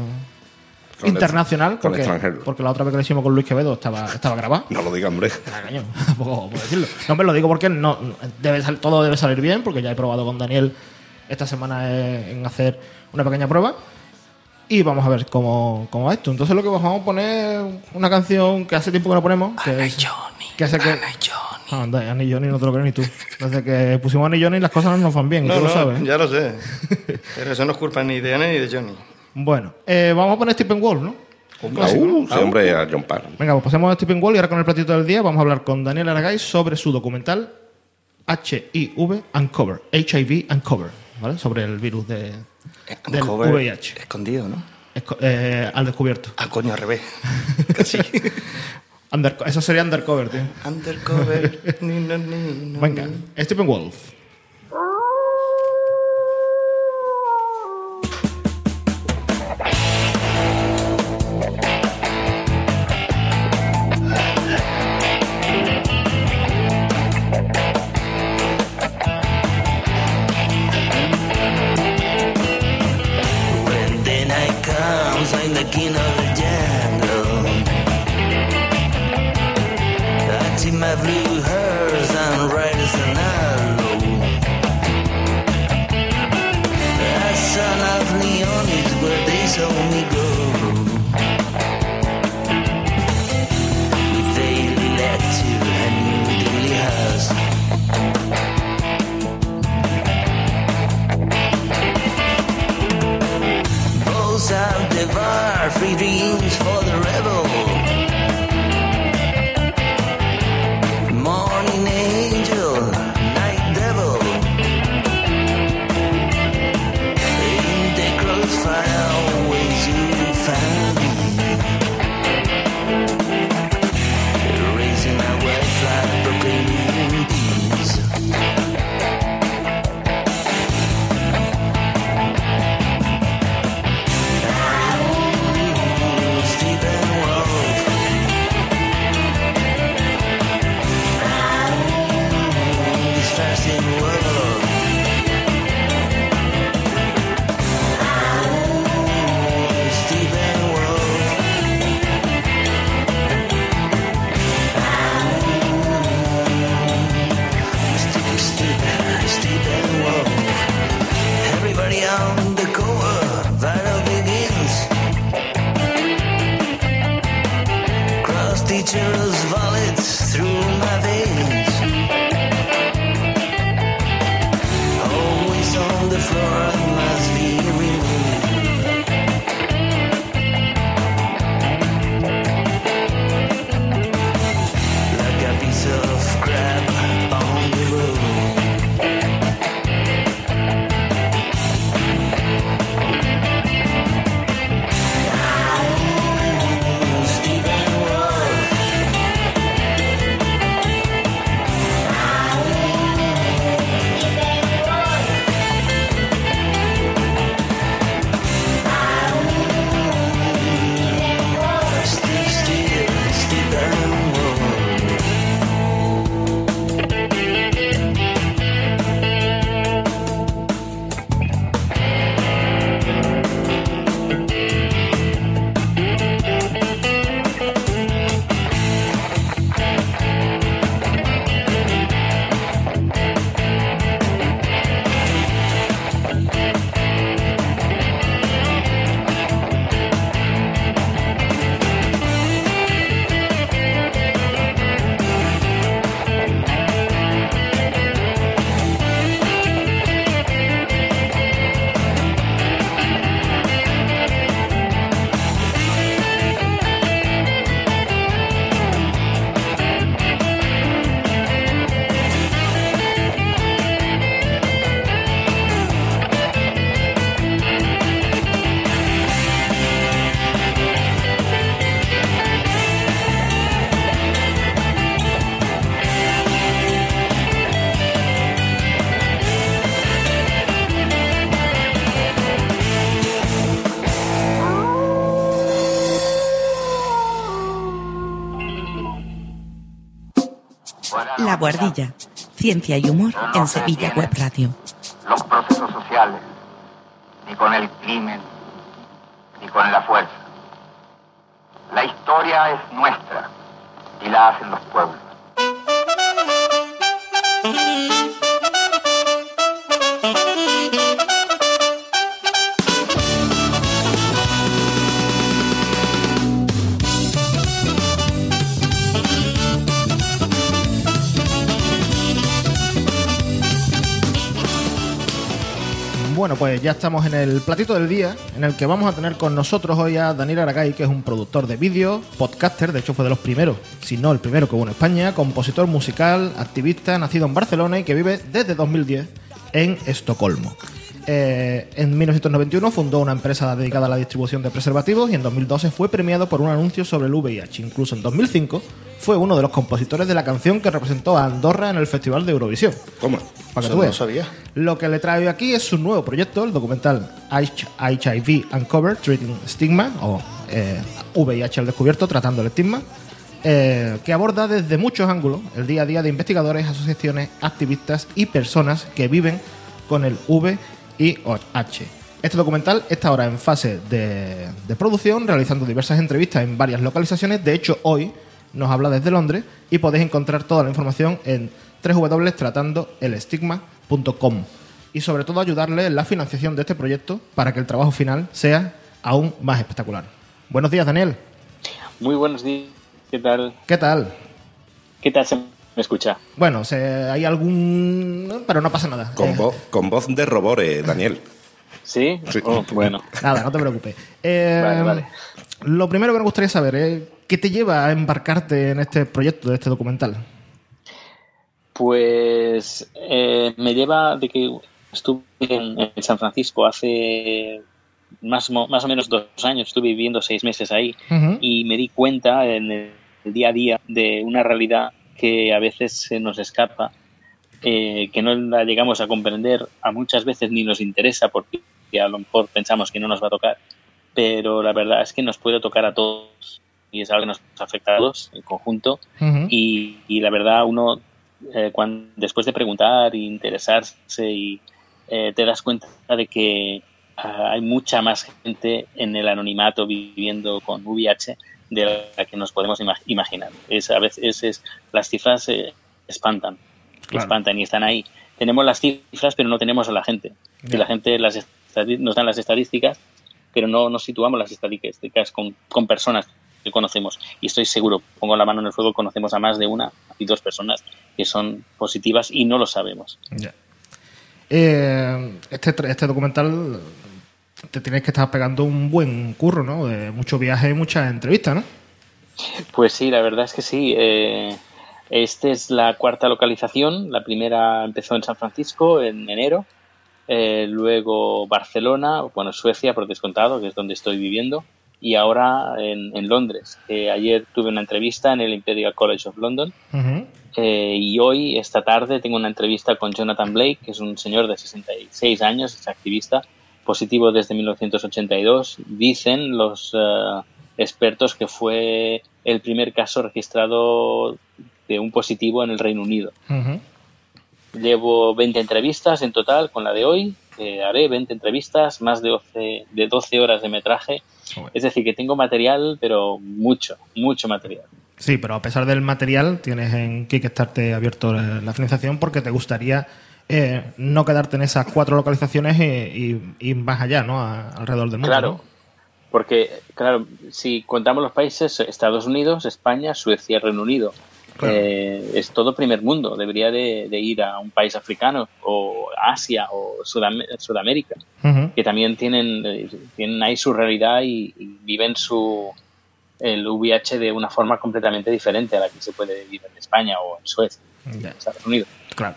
Con internacional. con porque, extranjero. porque la otra vez que lo hicimos con Luis Quevedo estaba, estaba grabada. No lo diga, hombre. Coño, tampoco puedo decirlo. No, me lo digo porque no, debe sal- todo debe salir bien, porque ya he probado con Daniel esta semana eh, en hacer una pequeña prueba. Y vamos a ver cómo, cómo va esto. Entonces lo que vamos a poner una canción que hace tiempo que no ponemos. Que es, que hace que... Ah, anda, Ana y Johnny no te lo crees ni tú. Desde que pusimos a y Johnny las cosas no nos van bien, y No, tú no, lo sabes. ya lo sé. Pero eso no es culpa ni de Ana ni de Johnny. Bueno, eh, vamos a poner Stephen Wolf, ¿no? Ah, uh, sí, hombre, a John Parr. Venga, pues pasemos a Stephen Wall y ahora con el platito del día vamos a hablar con Daniel Aragay sobre su documental HIV Uncover, HIV Uncover, ¿vale? Sobre el virus de, del Uncover, VIH, Escondido, ¿no? Esco- eh, al descubierto. Ah, coño, al revés. Casi. Underco- eso sería undercover, tío. Undercover. ni, no, ni, no, Venga. Stephen Wolf. La Guardilla. Ciencia y humor en Sevilla Web Radio. los procesos sociales, ni con el crimen, ni con la fuerza. La historia es nuestra y la hacen los pueblos. Bueno, pues ya estamos en el platito del día, en el que vamos a tener con nosotros hoy a Daniel Aragay, que es un productor de vídeo, podcaster, de hecho fue de los primeros, si no el primero que hubo en España, compositor musical, activista, nacido en Barcelona y que vive desde 2010 en Estocolmo. Eh, en 1991 fundó una empresa dedicada a la distribución de preservativos y en 2012 fue premiado por un anuncio sobre el VIH. Incluso en 2005 fue uno de los compositores de la canción que representó a Andorra en el Festival de Eurovisión. ¿Cómo? Para que Eso tú no veas. sabía. Lo que le traigo aquí es su nuevo proyecto, el documental HIV Uncovered, Treating Stigma, o eh, VIH al descubierto, tratando el estigma, eh, que aborda desde muchos ángulos el día a día de investigadores, asociaciones, activistas y personas que viven con el VIH. Este documental está ahora en fase de, de producción, realizando diversas entrevistas en varias localizaciones. De hecho, hoy nos habla desde Londres y podéis encontrar toda la información en www.tratandoelestigma.com y sobre todo ayudarle en la financiación de este proyecto para que el trabajo final sea aún más espectacular. Buenos días, Daniel. Muy buenos días. ¿Qué tal? ¿Qué tal? ¿Qué tal me escucha? Bueno, se- hay algún... pero no pasa nada. Con, Eh, voz, con voz de robore, Daniel. ¿Sí? Sí. Oh, bueno. Nada, no te preocupes. Eh, Vale, vale. Lo primero que me gustaría saber es qué te lleva a embarcarte en este proyecto, de este documental. Pues eh, me lleva de que estuve en, en San Francisco hace más, más o menos dos años, estuve viviendo seis meses ahí y me di cuenta en el día a día de una realidad que a veces se nos escapa, eh, que no la llegamos a comprender, a muchas veces ni nos interesa porque a lo mejor pensamos que no nos va a tocar, pero la verdad es que nos puede tocar a todos y es algo que nos afecta a todos en conjunto. Y, y la verdad uno eh, cuan- después de preguntar e interesarse y eh, te das cuenta de que ah, hay mucha más gente en el anonimato viviendo con VIH de la que nos podemos ima- imaginar. Es, a veces es, las cifras eh, espantan, Claro. espantan y están ahí. Tenemos las cifras, pero no tenemos a la gente. Y la gente las nos dan las estadísticas, pero no nos situamos las estadísticas con, con personas que conocemos. Y estoy seguro, pongo la mano en el fuego, conocemos a más de una y dos personas que son positivas y no lo sabemos. Eh, este, este documental te tienes que estar pegando un buen curro, ¿no? De mucho viaje y muchas entrevistas, ¿no? Pues sí, la verdad es que sí. Eh, esta es la cuarta localización. La primera empezó en San Francisco en enero. Eh, luego Barcelona, bueno, Suecia por descontado, que es donde estoy viviendo. Y ahora en, en Londres. Eh, ayer tuve una entrevista en el Imperial College of London. Eh, y hoy, esta tarde, tengo una entrevista con Jonathan Blake, que es un señor de 66 años, es activista, positivo desde 1982. Dicen los eh, expertos que fue el primer caso registrado de un positivo en el Reino Unido. Llevo 20 entrevistas en total con la de hoy. eh, haré 20 entrevistas, más de 12, de 12 horas de metraje. Es decir, que tengo material, pero mucho, mucho material. Sí, pero a pesar del material, tienes en Kickstarter abierto la financiación porque te gustaría eh, no quedarte en esas cuatro localizaciones y, más allá, ¿no? A- alrededor del mundo. Claro, ¿no? porque, claro, si contamos los países, Estados Unidos, España, Suecia, Reino Unido, Claro. eh, es todo primer mundo. Debería de, de ir a un país africano o Asia o Sudam- Sudamérica, que también tienen, eh, tienen ahí su realidad y, y viven su el VIH de una forma completamente diferente a la que se puede vivir en España o en Suecia, en Estados Unidos. Claro.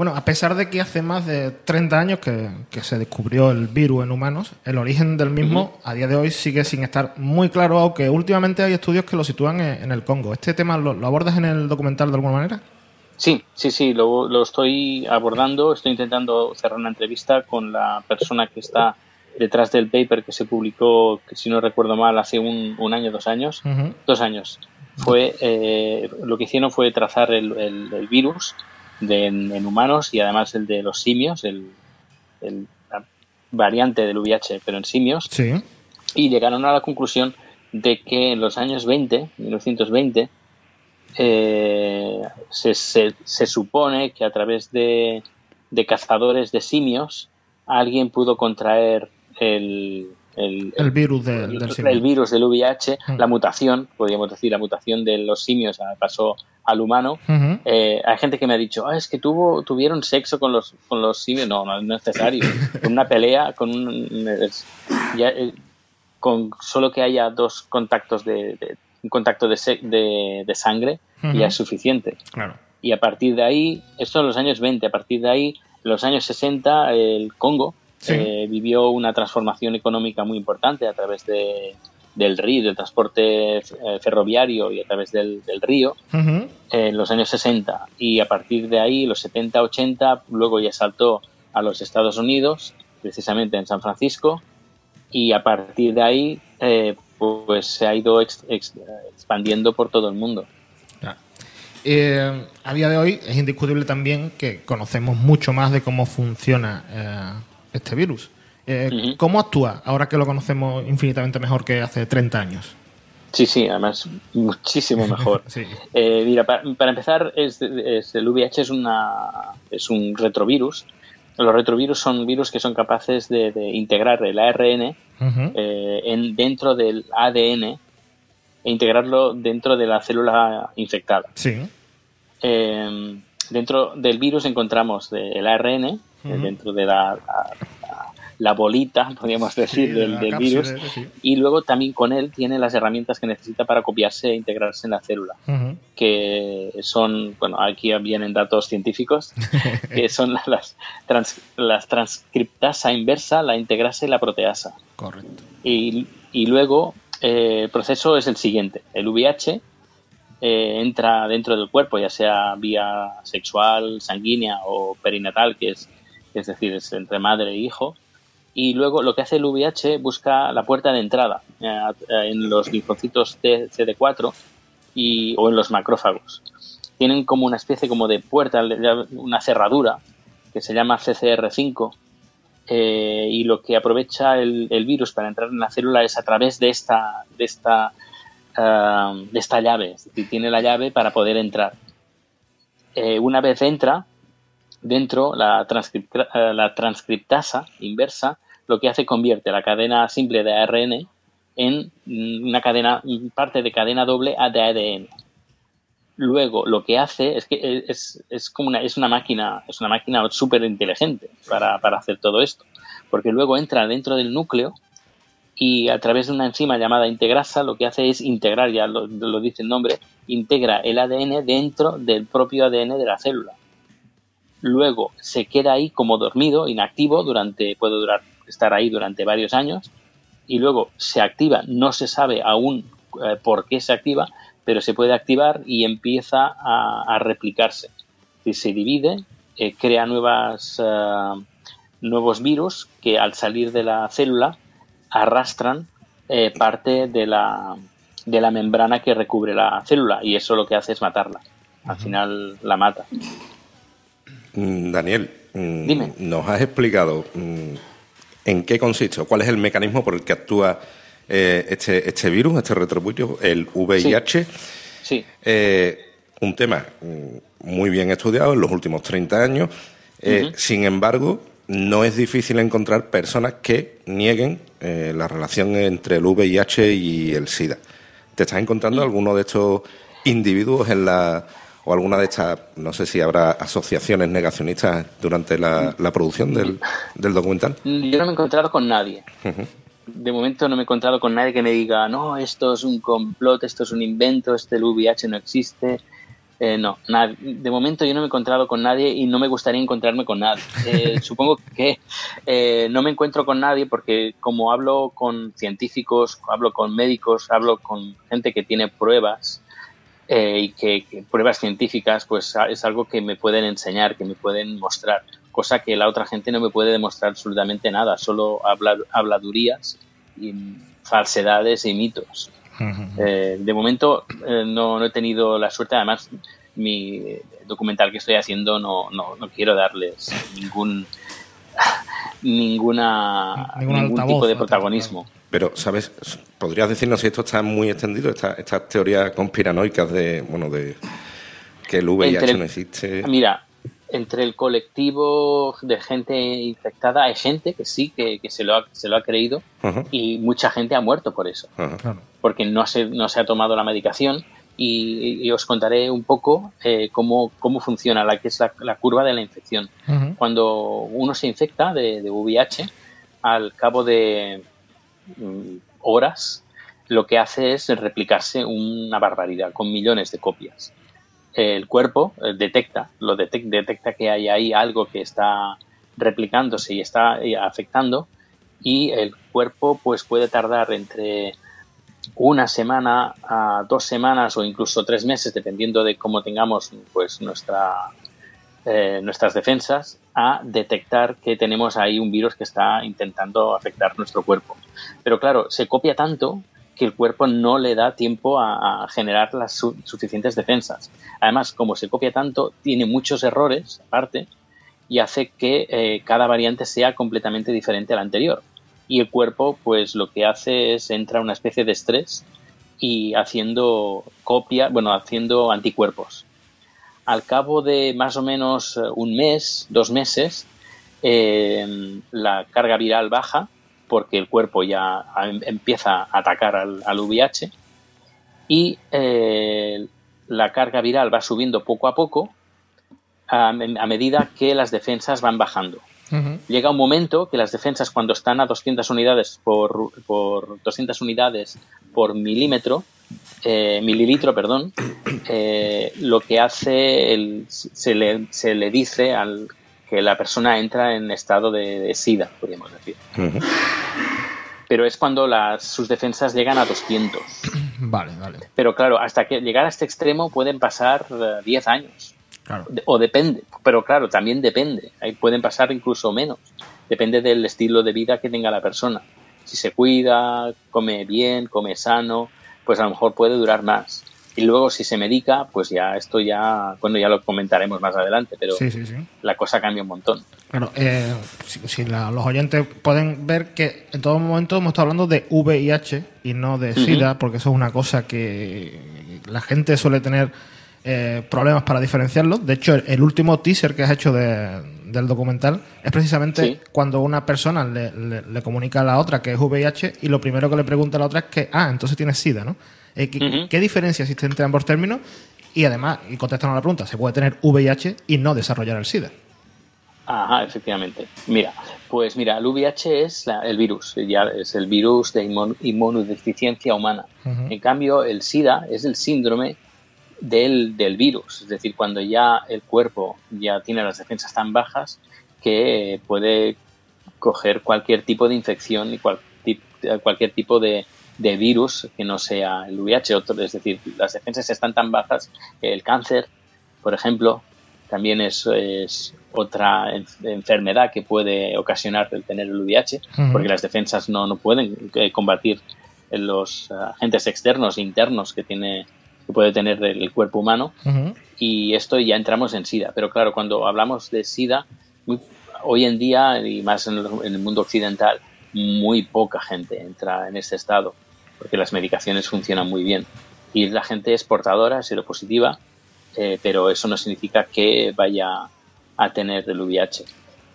Bueno, a pesar de que hace más de 30 años que, que se descubrió el virus en humanos, el origen del mismo a día de hoy sigue sin estar muy claro, aunque últimamente hay estudios que lo sitúan en, en el Congo. ¿Este tema lo, lo abordas en el documental de alguna manera? Sí, sí, sí, lo, lo estoy abordando. Estoy intentando cerrar una entrevista con la persona que está detrás del paper que se publicó, que si no recuerdo mal, hace un, un año, dos años. Dos años. Fue, eh, lo que hicieron fue trazar el, el- el virus de, en, en humanos y además el de los simios, el, el- la variante del VIH, pero en simios Sí. y llegaron a la conclusión de que en los años 20, 1920, eh, se, se- se supone que a través de, de cazadores de simios alguien pudo contraer el, el, El virus de- del el virus del VIH, Mm. la mutación, podríamos decir, la mutación de los simios pasó al humano. Eh, hay gente que me ha dicho, ah, es que tuvo, tuvieron sexo con los, con los simios. No, no es necesario. Con una pelea, con un, es- ya, eh, con solo que haya dos contactos de, de- un contacto de, se- de, de sangre ya es suficiente. Claro. Y a partir de ahí, esto en los años 20, a partir de ahí, en los años 60, el Congo Sí. eh, vivió una transformación económica muy importante a través de, del río, del transporte eh, ferroviario y a través del, del río Ujú. en los años 60 y a partir de ahí, los 70, 80, luego ya saltó a los Estados Unidos, precisamente en San Francisco, y a partir de ahí eh, pues se ha ido ex- ex- expandiendo por todo el mundo. Eh, a día de hoy es indiscutible también que conocemos mucho más de cómo funciona eh, este virus. Eh. ¿Cómo actúa ahora que lo conocemos infinitamente mejor que hace 30 años? Sí, sí, además muchísimo mejor. Sí. Eh, mira, pa- para, empezar, es, es- el VIH es, una, es un retrovirus. Los retrovirus son virus que son capaces de, de integrar el ARN eh, en, dentro del ADN e integrarlo dentro de la célula infectada. Sí. Eh, dentro del virus encontramos de- el ARN, eh, dentro de la, la- bolita, podríamos decir, Sí, del, virus. sí. Y luego también con él tiene las herramientas que necesita para copiarse e integrarse en la célula que son, bueno, aquí vienen datos científicos, que son la- las, trans- las transcriptasa inversa, la integrasa y la proteasa. Correcto. Y, y luego eh, el proceso es el siguiente. El VIH eh, entra dentro del cuerpo, ya sea vía sexual, sanguínea o perinatal, que es, es decir, es entre madre e hijo. Y luego lo que hace el VIH busca la puerta de entrada eh, en los linfocitos T- CD4 y, o en los macrófagos. tienen como una especie como de puerta, una cerradura que se llama CCR5 eh, y lo que aprovecha el, virus para entrar en la célula es a través de esta de esta uh, de esta llave, es decir, tiene la llave para poder entrar. Eh, una vez entra dentro la, uh, la transcriptasa inversa lo que hace convierte la cadena simple de ARN en una cadena parte de cadena doble de ADN luego lo que hace es que es, es como una, es una máquina, es una máquina súper inteligente para, para, hacer todo esto. Porque luego entra dentro del núcleo y a través de una enzima llamada integrasa lo que hace es integrar, ya lo dice el nombre, integra el ADN dentro del propio ADN de la célula. Luego se queda ahí como dormido, inactivo, durante, puede durar, estar ahí durante varios años, y luego se activa, no se sabe aún eh, por qué se activa, pero se puede activar y empieza a, a replicarse. Si se divide, eh, crea nuevas, uh, nuevos virus que al salir de la célula arrastran eh, parte de la, de la membrana que recubre la célula y eso lo que hace es matarla. Al final la mata. Mm, Daniel, mm, Dime. nos has explicado mm, en qué consiste, cuál es el mecanismo por el que actúa eh, este, este virus, este retrovirus, el VIH. Sí. sí. Eh, un tema muy bien estudiado en los últimos 30 años. Eh, uh -huh. Sin embargo, no es difícil encontrar personas que nieguen la relación entre el VIH y el SIDA. ¿Te estás encontrando uh -huh. alguno de estos individuos en la o alguna de estas, no sé si habrá asociaciones negacionistas durante la, la producción del, del, documental? Yo no me he encontrado con nadie. Uh -huh de momento no me he encontrado con nadie que me diga, no, esto es un complot, esto es un invento, este el VIH no existe. Eh, no, de momento yo no me he encontrado con nadie y no me gustaría encontrarme con nadie. Eh, supongo que eh, no me encuentro con nadie porque como hablo con científicos, hablo con médicos, hablo con gente que tiene pruebas y que, que, pruebas científicas, pues es algo que me pueden enseñar, que me pueden mostrar cosa que la otra gente no me puede demostrar absolutamente nada, solo habla, habladurías y falsedades y mitos. Uh -huh. eh, de momento eh, no, no, he tenido la suerte, además mi documental que estoy haciendo no, no, no quiero darles ningún ninguna ningún, ningún tipo de protagonismo. Pero, ¿sabes? ¿Podrías decirnos si esto está muy extendido, estas esta teorías conspiranoicas de, bueno, de que el VIH Entre, no existe? Mira, entre el colectivo de gente infectada hay gente que sí, que, que se, lo ha, se lo ha creído uh -huh. y mucha gente ha muerto por eso, uh -huh. porque no se, no se ha tomado la medicación y, y os contaré un poco eh, cómo, cómo funciona la que es la, la curva de la infección. Uh -huh. Cuando uno se infecta de, de VIH, al cabo de horas, lo que hace es replicarse una barbaridad con millones de copias. El cuerpo eh, detecta, lo detec detecta que hay ahí algo que está replicándose y está eh, afectando y el cuerpo pues puede tardar entre una semana a dos semanas o incluso tres meses dependiendo de cómo tengamos pues eh, nuestras defensas a detectar que tenemos ahí un virus que está intentando afectar nuestro cuerpo pero claro se copia tanto que el cuerpo no le da tiempo a, generar las su suficientes defensas. Además, como se copia tanto, tiene muchos errores aparte y hace que eh, cada variante sea completamente diferente a la anterior. Y el cuerpo, pues lo que hace es entra una especie de estrés y haciendo copia, bueno, haciendo anticuerpos. Al cabo de más o menos eh, un mes, dos meses, eh, la carga viral baja porque el cuerpo ya empieza a atacar al, al VIH y eh, la carga viral va subiendo poco a poco a, a medida que las defensas van bajando. Uh -huh. Llega un momento que las defensas cuando están a 200 unidades por, por 200 unidades por milímetro, eh, mililitro, perdón, eh, lo que hace el, se, le, se le dice al que la persona entra en estado de, de SIDA, podríamos decir. Uh -huh. Pero es cuando las, sus defensas llegan a 200. Vale, vale. Pero claro, hasta que llegar a este extremo pueden pasar uh, 10 años. Claro. O depende, pero claro, también depende. Ahí pueden pasar incluso menos. Depende del estilo de vida que tenga la persona. Si se cuida, come bien, come sano, pues a lo mejor puede durar más. Y luego si se medica, pues ya esto ya, bueno, ya lo comentaremos más adelante, pero Sí, sí, sí. la cosa cambia un montón. Claro, eh, si, si la- los oyentes pueden ver que en todo momento hemos estado hablando de VIH y no de SIDA, porque eso es una cosa que la gente suele tener eh, problemas para diferenciarlo. De hecho, el, el último teaser que has hecho de- del documental es precisamente Sí. cuando una persona le, le- le comunica a la otra que es VIH y lo primero que le pregunta a la otra es que, ah, entonces tienes SIDA, ¿no? Eh, ¿qué, diferencia existe entre ambos términos? Y además, y contestando a la pregunta, se puede tener VIH y no desarrollar el SIDA. Ajá, efectivamente. Mira, pues mira, el VIH es la- el virus, ya es el virus de inmun- inmunodeficiencia humana. En cambio, el SIDA es el síndrome del, del virus, es decir, cuando ya el cuerpo ya tiene las defensas tan bajas que puede coger cualquier tipo de infección y cual- cualquier tipo de, de virus que no sea el VIH. Otro, es decir, las defensas están tan bajas que el cáncer, por ejemplo, también es, es otra en- enfermedad que puede ocasionar el tener el VIH, porque las defensas no, no pueden eh, combatir los eh, agentes externos e internos que tiene que puede tener el, cuerpo humano y esto ya entramos en SIDA. Pero claro, cuando hablamos de SIDA, muy- hoy en día, y más en el, en el mundo occidental, muy poca gente entra en este estado, porque las medicaciones funcionan muy bien. Y la gente es portadora, seropositiva, eh, pero eso no significa que vaya a tener el VIH.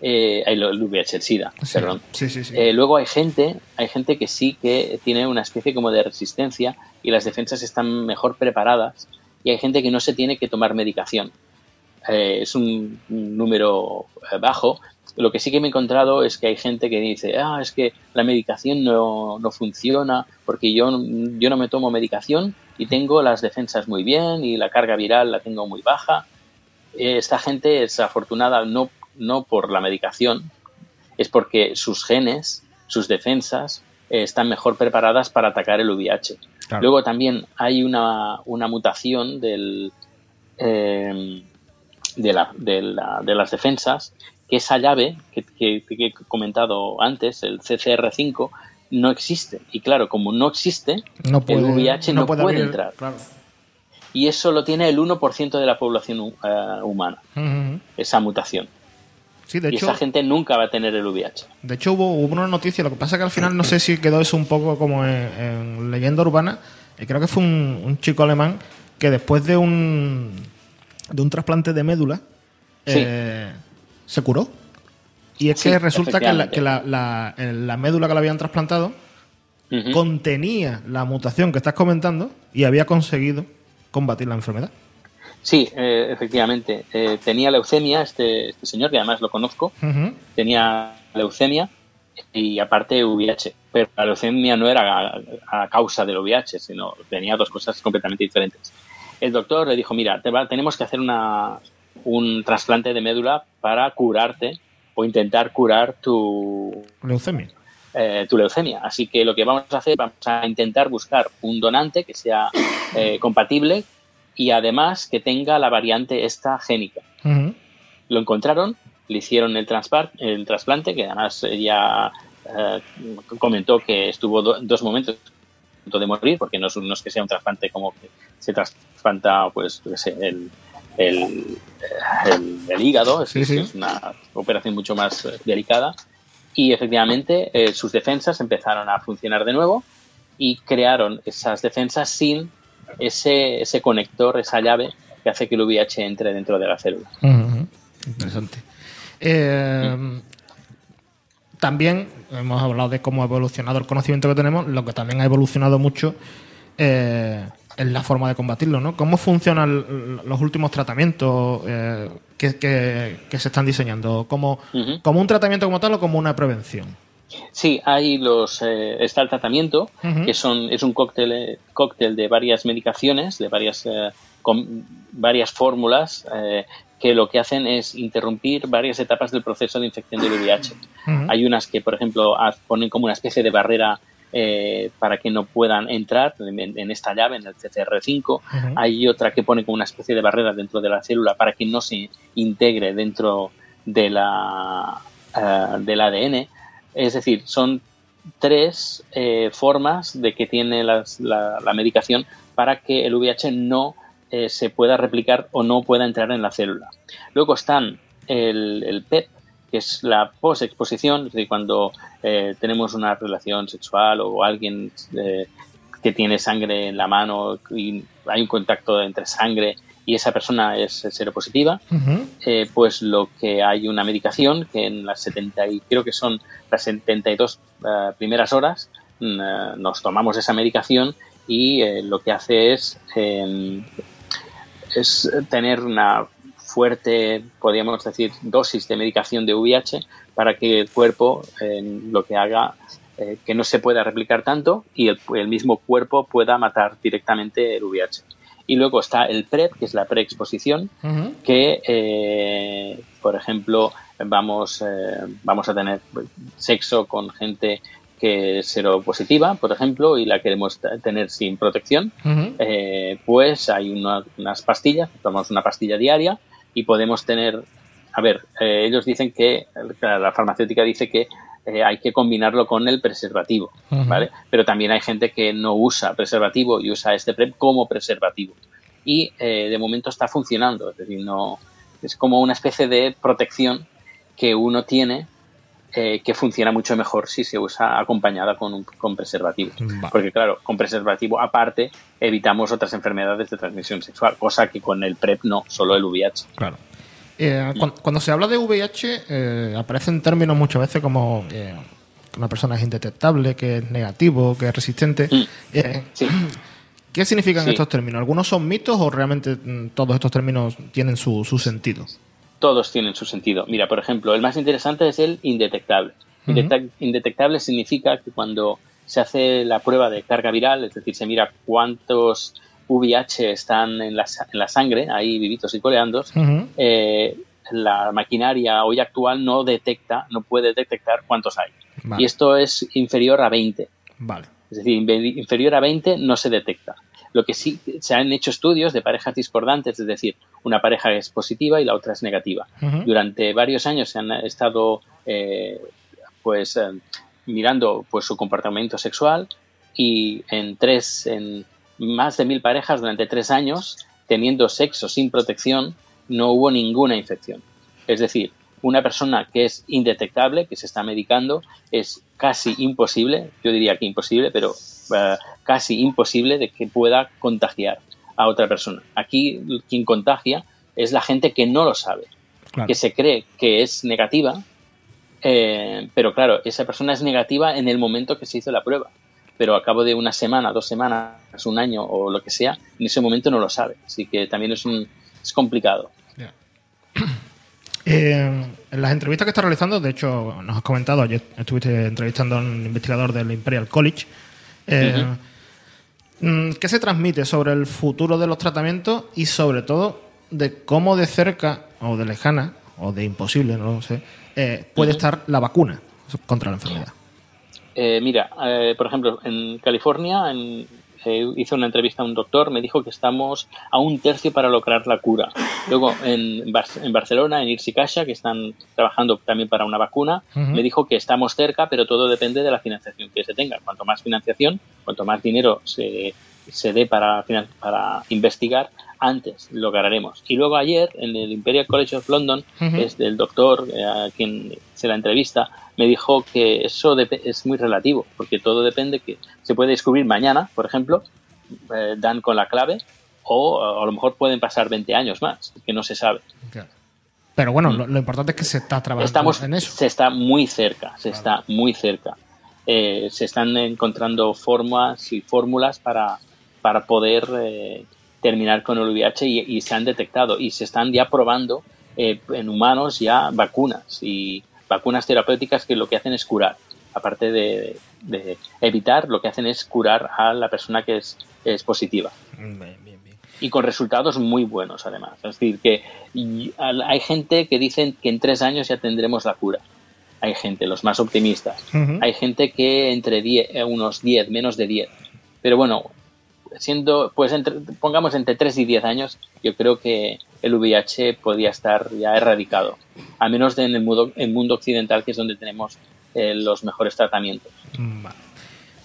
Eh, el, VIH, el SIDA, Sí, perdón. sí, sí, sí. Eh, luego hay gente, hay gente que sí que tiene una especie como de resistencia y las defensas están mejor preparadas y hay gente que no se tiene que tomar medicación. Eh, es un, un número eh, bajo. Lo que sí que me he encontrado es que hay gente que dice, ah, es que la medicación no, no funciona porque yo, no- yo no me tomo medicación y tengo las defensas muy bien y la carga viral la tengo muy baja. Eh, esta gente es afortunada no, no por la medicación, es porque sus genes, sus defensas, eh, están mejor preparadas para atacar el VIH. Claro. Luego también hay una, una mutación del, eh, de, la- de la- de las defensas, que esa llave que, que- que he comentado antes, el CCR5, no existe. Y claro, como no existe, no puede, el VIH no, puede, abrir- entrar. claro. Y eso lo tiene el 1% de la población eh, humana, esa mutación. Sí, de y hecho, esa gente nunca va a tener el VIH. de hecho hubo, hubo una noticia, lo que pasa que al final no sé si quedó eso un poco como en, en leyenda urbana, eh, creo que fue un, un chico alemán que después de un de un trasplante de médula Sí. eh, se curó. Y es Sí, que resulta que, la, efectivamente. que la, la- en la médula que le habían trasplantado contenía la mutación que estás comentando y había conseguido combatir la enfermedad. Sí, eh, efectivamente. Eh, tenía leucemia este, este señor, que además lo conozco. Tenía leucemia y aparte VIH. Pero la leucemia no era a, a causa del VIH, sino tenía dos cosas completamente diferentes. El doctor le dijo, mira, te va- tenemos que hacer una, un trasplante de médula para curarte o intentar curar tu, Leucemia. eh, tu leucemia. Así que lo que vamos a hacer, vamos a intentar buscar un donante que sea eh, compatible y además que tenga la variante esta génica. Lo encontraron, le hicieron el, el trasplante, que además ella eh, comentó que estuvo do- dos momentos de morir, porque no es, no es que sea un trasplante como que se trasplanta, pues, el, el, el- el hígado, es, Sí, sí. es una operación mucho más eh, delicada. Y efectivamente eh, sus defensas empezaron a funcionar de nuevo y crearon esas defensas sin ese, ese conector, esa llave que hace que el VIH entre dentro de la célula. Interesante. Eh, también hemos hablado de cómo ha evolucionado el conocimiento que tenemos, lo que también ha evolucionado mucho eh, es la forma de combatirlo, ¿no? ¿Cómo funcionan los últimos tratamientos eh, que, que- que se están diseñando? ¿Como. ¿Como un tratamiento como tal o como una prevención? Sí, hay los eh, está el tratamiento, que son es un cóctel eh, cóctel de varias medicaciones, de varias eh, con varias fórmulas eh, que lo que hacen es interrumpir varias etapas del proceso de infección del VIH. Hay unas que, por ejemplo, ponen como una especie de barrera eh, para que no puedan entrar en, en esta llave, en el CCR5. Hay otra que pone como una especie de barrera dentro de la célula para que no se integre dentro de la, eh, del ADN. Es decir, son tres eh, formas de que tiene las- la, la medicación para que el VIH no eh, se pueda replicar o no pueda entrar en la célula. Luego están el, el PEP, que es la posexposición, es decir, cuando eh, tenemos una relación sexual o alguien eh, que tiene sangre en la mano y hay un contacto entre sangre y esa persona es seropositiva, eh, pues lo que hay una medicación que en las 70 y creo que son las 72 eh, primeras horas mm, nos tomamos esa medicación y lo que hace es eh, es tener una fuerte, podríamos decir, dosis de medicación de VIH para que el cuerpo eh, lo que haga eh, que no se pueda replicar tanto y el, el mismo cuerpo pueda matar directamente el VIH. Y luego está el PrEP, que es la preexposición, que, eh, por ejemplo, vamos, eh, vamos a tener sexo con gente que es seropositiva, por ejemplo, y la queremos tener sin protección, eh, pues hay una- unas pastillas, tomamos una pastilla diaria y podemos tener, a ver, eh, ellos dicen que, la farmacéutica dice que eh, hay que combinarlo con el preservativo. ¿vale? Pero también hay gente que no usa preservativo y usa este PrEP como preservativo. Y eh, de momento está funcionando, es decir, no es como una especie de protección que uno tiene eh, que funciona mucho mejor si se usa acompañada con, un, con preservativo. Vale. Porque claro, con preservativo aparte evitamos otras enfermedades de transmisión sexual, cosa que con el PrEP no, solo el VIH. Claro. Eh, cuan- cuando, se habla de VIH, eh, aparecen términos muchas veces como eh, que una persona es indetectable, que es negativo, que es resistente. Mm. Sí. ¿Qué significan Sí. estos términos? ¿Algunos son mitos o realmente mm, todos estos términos tienen su, su sentido? Todos tienen su sentido. Mira, por ejemplo, el más interesante es el indetectable. Indetectable significa que cuando se hace la prueba de carga viral, es decir, se mira cuántos VIH están en la, en la sangre, ahí vivitos y coleando, Ujú. eh, la maquinaria hoy actual no detecta, no puede detectar cuántos hay. Vale. Y esto es inferior a 20. Vale. Es decir, inferior a 20 no se detecta. Lo que sí se han hecho estudios de parejas discordantes, es decir, una pareja es positiva y la otra es negativa. Durante varios años se han estado eh, pues eh, mirando pues su comportamiento sexual y en tres, en más de mil parejas durante tres años, teniendo sexo sin protección, no hubo ninguna infección. Es decir, una persona que es indetectable, que se está medicando, es casi imposible, yo diría que imposible, pero eh, casi imposible de que pueda contagiar a otra persona. Aquí quien contagia es la gente que no lo sabe, Claro. que se cree que es negativa, eh, pero claro, esa persona es negativa en el momento que se hizo la prueba, pero a cabo de una semana, dos semanas, un año o lo que sea, en ese momento no lo sabe, así que también es, un, es complicado. Eh, en las entrevistas que estás realizando, de hecho, nos has comentado, ayer estuviste entrevistando a un investigador del Imperial College. Eh, mm, ¿Qué se transmite sobre el futuro de los tratamientos y sobre todo de cómo de cerca o de lejana o de imposible, no lo sé, eh, puede estar la vacuna contra la enfermedad? Eh, mira, eh, por ejemplo, en California en- eh, hice una entrevista a un doctor, me dijo que estamos a un tercio para lograr la cura. Luego en, Bar- en Barcelona, en Irsi Caixa, que están trabajando también para una vacuna, me dijo que estamos cerca, pero todo depende de la financiación que se tenga. Cuanto más financiación, cuanto más dinero se, se dé para, finan- para investigar, antes lograremos. Y luego ayer, en el Imperial College of London, Ujú. es del doctor eh, a quien hice la entrevista, me dijo que eso es muy relativo, porque todo depende que se puede descubrir mañana, por ejemplo, eh, dan con la clave, o a lo mejor pueden pasar 20 años más, que no se sabe. Pero bueno, lo, lo importante es que se está trabajando Estamos, en eso. se está muy cerca, se está muy cerca. Eh, se están encontrando formas y fórmulas para, para poder eh, terminar con el VIH y, y se han detectado y se están ya probando eh, en humanos ya vacunas y vacunas terapéuticas que lo que hacen es curar. Aparte de, de evitar, lo que hacen es curar a la persona que es, es positiva Bien, bien, bien. y con resultados muy buenos además. Es decir, que hay gente que dicen que en tres años ya tendremos la cura. Hay gente, los más optimistas. Hay gente que entre 10, eh, unos 10, menos de 10. Pero bueno, siendo, pues entre- pongamos entre 3 y 10 años, yo creo que el VIH podría estar ya erradicado. A menos en el mundo, el mundo occidental, que es donde tenemos eh, los mejores tratamientos. Vale.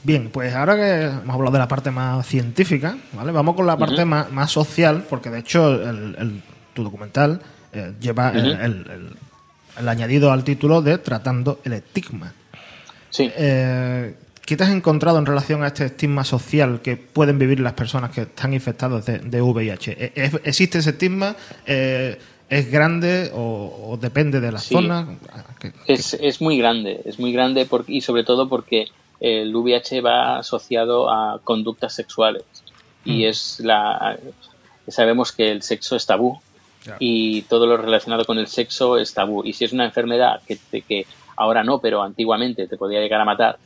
Bien, pues ahora que hemos hablado de la parte más científica, ¿vale? Vamos con la parte más, más social, porque de hecho el, el- tu documental eh, lleva el- Ujú. el, el- el añadido al título de Tratando el estigma. Sí. Eh, ¿Qué te has encontrado en relación a este estigma social que pueden vivir las personas que están infectadas de, de VIH? ¿E- ¿Existe ese estigma? Eh, ¿Es grande o, o depende de la Sí. zona? ¿Qué- Es, es muy grande, es muy grande por- y sobre todo porque el VIH va asociado a conductas sexuales y Mm. es la sabemos que el sexo es tabú y todo lo relacionado con el sexo es tabú y si es una enfermedad que, que ahora no pero antiguamente te podía llegar a matar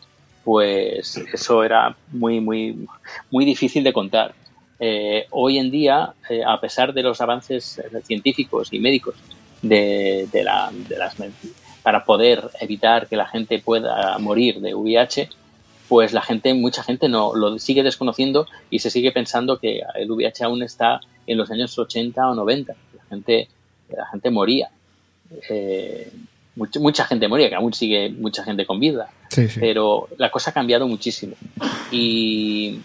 pues eso era muy muy muy difícil de contar Eh, hoy en día eh, a pesar de los avances eh, científicos y médicos de, de la, de las para poder evitar que la gente pueda morir de VIH, pues la gente, mucha gente no lo sigue desconociendo y se sigue pensando que el VIH aún está en los años 80 o 90. La gente, la gente moría. Mucha, mucha gente moría, que aún sigue mucha gente con vida. Sí, sí. Pero la cosa ha cambiado muchísimo. Y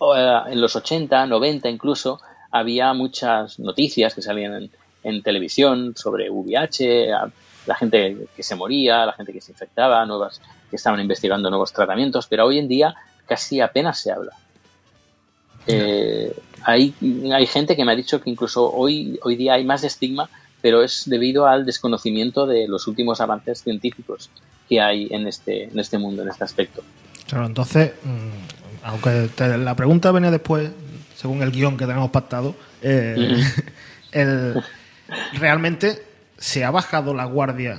eh, en los 80, 90 incluso, había muchas noticias que salían en, en televisión sobre VIH, la gente que se moría, la gente que se infectaba, nuevas que estaban investigando nuevos tratamientos, pero hoy en día casi apenas se habla. Eh, hay, hay gente que me ha dicho que incluso hoy, hoy día hay más estigma, pero es debido al desconocimiento de los últimos avances científicos que hay en este, en este mundo, en este aspecto. Claro, entonces, mm, aunque te- la pregunta venía después, según el guion que tenemos pactado, eh, el- realmente se ha bajado la guardia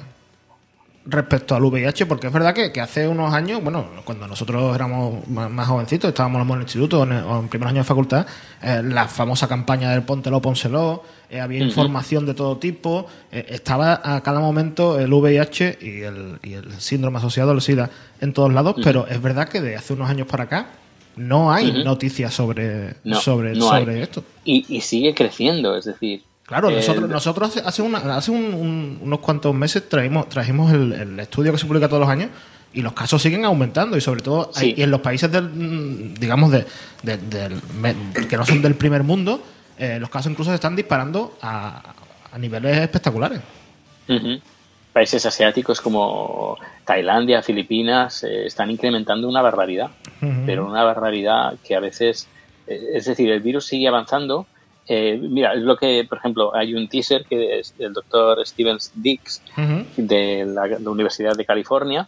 respecto al VIH, porque es verdad que, que hace unos años, bueno, cuando nosotros éramos más, más jovencitos, estábamos en el instituto en, el- o en primer año de facultad, eh, la famosa campaña del Póntelo, Pónselo, eh, había información de todo tipo, eh, estaba a cada momento el VIH y el, y el síndrome asociado al SIDA en todos lados, pero es verdad que de hace unos años para acá no hay noticias sobre, No, sobre, no hay. sobre esto. Y, y sigue creciendo, es decir. Claro, eh, nosotros, nosotros hace, hace, una- hace un- un- unos cuantos meses traímos, trajimos el, el estudio que se publica todos los años y los casos siguen aumentando y sobre todo hay- y en los países del, mm, digamos de, de- del que no son del primer mundo eh, los casos incluso se están disparando a, a niveles espectaculares. Ujú. Países asiáticos como Tailandia, Filipinas, eh, están incrementando una barbaridad, pero una barbaridad que a veces, eh, es decir, el virus sigue avanzando. Eh, mira, es lo que, por ejemplo, hay un teaser que es del doctor Steven Dix de la, la Universidad de California,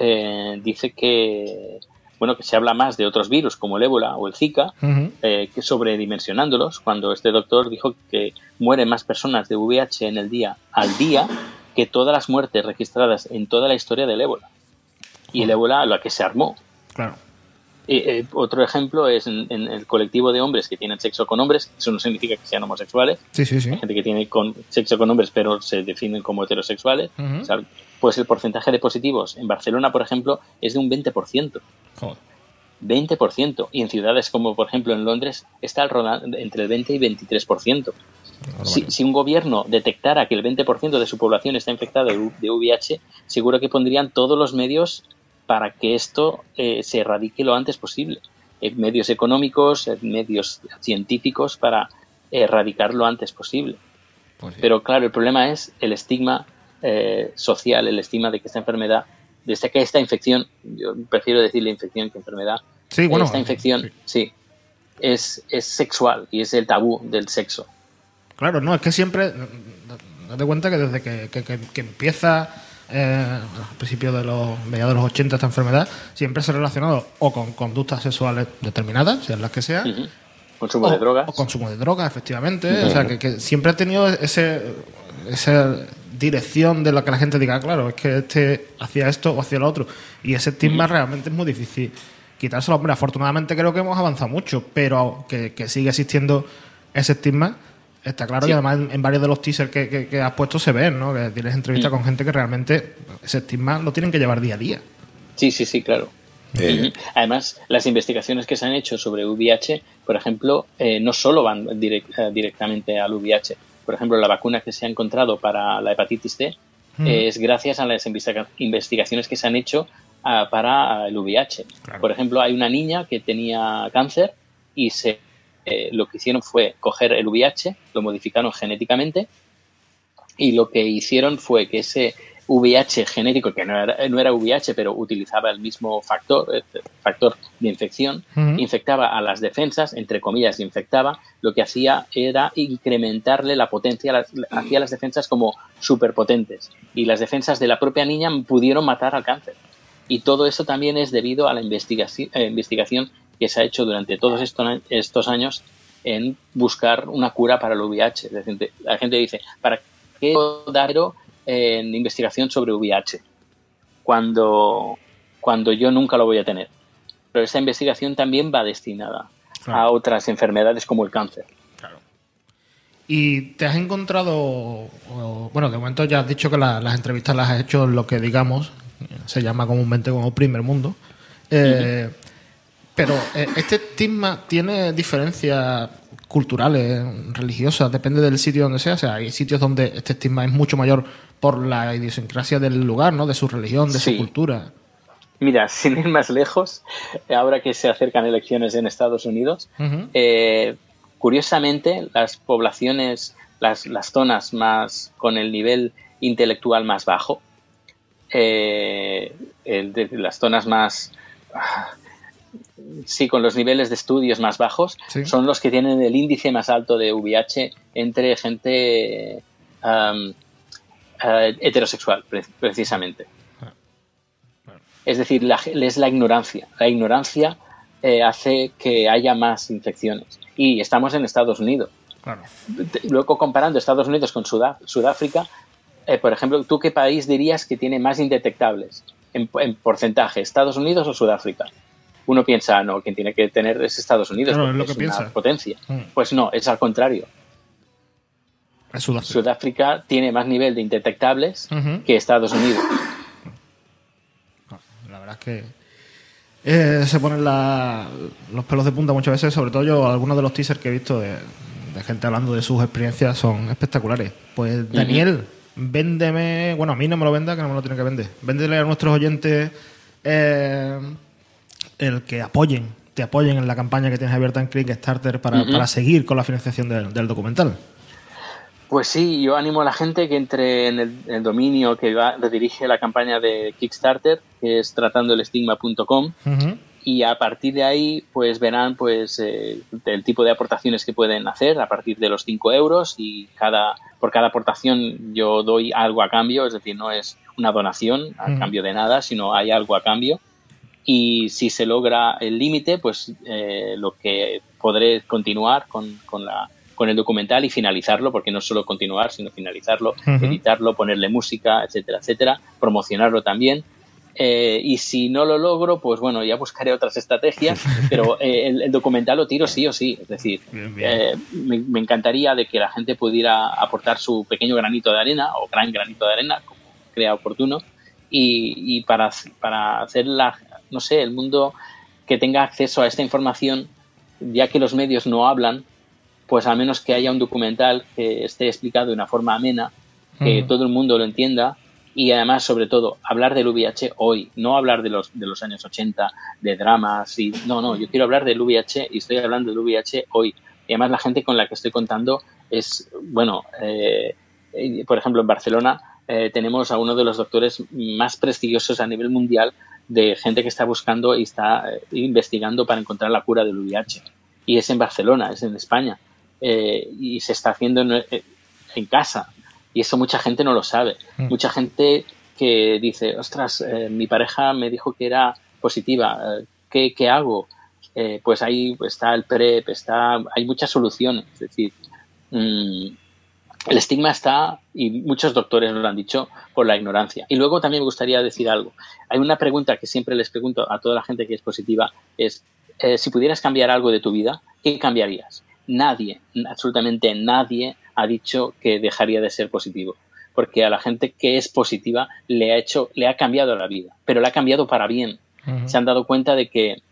eh, dice que, bueno, que se habla más de otros virus como el ébola o el Zika, eh, que sobredimensionándolos, cuando este doctor dijo que mueren más personas de VIH en el día al día que todas las muertes registradas en toda la historia del ébola. Y el ébola, la que se armó. Claro. Eh, eh, otro ejemplo es en, en el colectivo de hombres que tienen sexo con hombres, eso no significa que sean homosexuales, Sí, sí, sí. hay gente que tiene con, sexo con hombres pero se definen como heterosexuales, Ujú. O sea, pues el porcentaje de positivos en Barcelona, por ejemplo, es de un 20%. Joder. 20%. Y en ciudades como, por ejemplo, en Londres, está el entre el 20 y 23%. Si, si un gobierno detectara que el 20% de su población está infectada de, de VIH, seguro que pondrían todos los medios para que esto eh, se erradique lo antes posible. Eh, medios económicos, eh, medios científicos para erradicar lo antes posible. Pues sí. Pero claro, el problema es el estigma eh, social, el estigma de que esta enfermedad, de que esta infección, yo prefiero decirle infección que enfermedad, Sí, bueno, esta infección, sí. sí, es, es sexual y es el tabú del sexo. Claro, no, es que siempre. Date cuenta que desde que, que- que- que empieza eh, al principio de los mediados de los 80 esta enfermedad, siempre se ha relacionado o con conductas sexuales determinadas, sean las que sean, Ujú. Consumo o, de drogas. o consumo de drogas, efectivamente. O sea, que, que siempre ha tenido ese, esa dirección de lo que la gente diga, claro, es que este hacía esto o hacía lo otro. Y ese estigma realmente es muy difícil quitárselo. Hombre, afortunadamente creo que hemos avanzado mucho, pero que, que sigue existiendo ese estigma. Está claro Sí. y además en, en varios de los teasers que, que- que has puesto se ven, ¿no? Que tienes entrevistas Mm. con gente que realmente ese estigma lo tienen que llevar día a día. Sí, sí, sí, claro. Eh. Además, las investigaciones que se han hecho sobre VIH, por ejemplo, eh, no solo van eh, directamente al VIH. Por ejemplo, la vacuna que se ha encontrado para la hepatitis C Mm. eh, es gracias a las investiga- investigaciones que se han hecho ah, para el VIH. Por ejemplo, hay una niña que tenía cáncer y se, eh, lo que hicieron fue coger el VIH, lo modificaron genéticamente y lo que hicieron fue que ese VIH genético, que no era, no era VIH, pero utilizaba el mismo factor, eh, factor de infección, infectaba a las defensas, entre comillas, infectaba, lo que hacía era incrementarle la potencia, las- hacía las defensas como superpotentes. Y las defensas de la propia niña pudieron matar al cáncer. Y todo eso también es debido a la eh, investigación que se ha hecho durante todos estos, estos años en buscar una cura para el VIH. La gente, la gente dice, ¿para qué dar en investigación sobre VIH? Cuando, cuando yo nunca lo voy a tener. Pero esa investigación también va destinada Claro. a otras enfermedades como el cáncer. ¿Y te has encontrado, o- bueno, de momento ya has dicho que la- las entrevistas las has hecho en lo que digamos, se llama comúnmente como primer mundo, Eh, pero eh, este estigma tiene diferencias culturales, religiosas, depende del sitio donde sea, o sea, hay sitios donde este estigma es mucho mayor por la idiosincrasia del lugar, ¿no? De su religión, de Sí. su cultura. Mira, sin ir más lejos, ahora que se acercan elecciones en Estados Unidos, eh, curiosamente las poblaciones, las, las zonas más con el nivel intelectual más bajo, eh, el de las zonas más sí con los niveles de estudios más bajos Sí. son los que tienen el índice más alto de VIH entre gente am, eh, heterosexual pre- precisamente es decir la es la ignorancia la ignorancia eh, hace que haya más infecciones y estamos en Estados Unidos Claro. luego comparando Estados Unidos con Sudá- Sudáfrica, eh, por ejemplo, ¿tú qué país dirías que tiene más indetectables en, en porcentaje, Estados Unidos o Sudáfrica? Uno piensa, no, quien tiene que tener es Estados Unidos, Claro, porque es lo que una piensa. potencia. Mm. Pues no, es al contrario. Es Sudáfrica. Sudáfrica tiene más nivel de indetectables que Estados Unidos. La verdad es que eh, se ponen la- los pelos de punta muchas veces, sobre todo yo, algunos de los teasers que he visto de, de gente hablando de sus experiencias son espectaculares. Pues Daniel, véndeme, bueno, a mí no me lo venda, que no me lo tiene que vender. Véndele a nuestros oyentes eh, el que apoyen, te apoyen en la campaña que tienes abierta en Kickstarter para, para seguir con la financiación del, del documental. Pues sí, yo animo a la gente que entre en el, dominio que va, dirige la campaña de Kickstarter, que es tratandoelestigma.com, Ujú. y a partir de ahí pues verán pues eh, el tipo de aportaciones que pueden hacer a partir de los 5 euros y cada por cada aportación yo doy algo a cambio es decir no es una donación a cambio de nada sino hay algo a cambio y si se logra el límite pues eh, lo que podré continuar con, con la con el documental y finalizarlo porque no solo continuar sino finalizarlo editarlo ponerle música etcétera etcétera promocionarlo también eh, y si no lo logro, pues bueno, ya buscaré otras estrategias, pero eh, el, el documental lo tiro sí o sí. Es decir, Bien, bien. eh, me, me encantaría de que la gente pudiera aportar su pequeño granito de arena o gran granito de arena, como crea oportuno, y, y para, para hacer la, no sé, el mundo que tenga acceso a esta información, ya que los medios no hablan, pues al menos que haya un documental que esté explicado de una forma amena, que todo el mundo lo entienda y además, sobre todo, hablar del VIH hoy, no hablar de los, de los años 80, de dramas, y no, no, yo quiero hablar del VIH y estoy hablando del VIH hoy. Y además la gente con la que estoy contando es, bueno, eh, por ejemplo, en Barcelona eh, tenemos a uno de los doctores más prestigiosos a nivel mundial de gente que está buscando y está eh, investigando para encontrar la cura del VIH. Y es en Barcelona, es en España. Eh, y se está haciendo en, eh, en casa. Y eso mucha gente no lo sabe. Mm. Mucha gente que dice, ostras, eh, mi pareja me dijo que era positiva, ¿qué, qué hago? Eh, pues ahí está el PrEP, está, hay muchas soluciones. Es decir, mm, el estigma está, y muchos doctores nos lo han dicho, por la ignorancia. Y luego también me gustaría decir algo. Hay una pregunta que siempre les pregunto a toda la gente que es positiva, es, eh, si pudieras cambiar algo de tu vida, ¿qué cambiarías? Nadie, absolutamente nadie ha dicho que dejaría de ser positivo. Porque a la gente que es positiva le ha hecho, le ha cambiado la vida, pero le ha cambiado para bien. Se han dado cuenta de que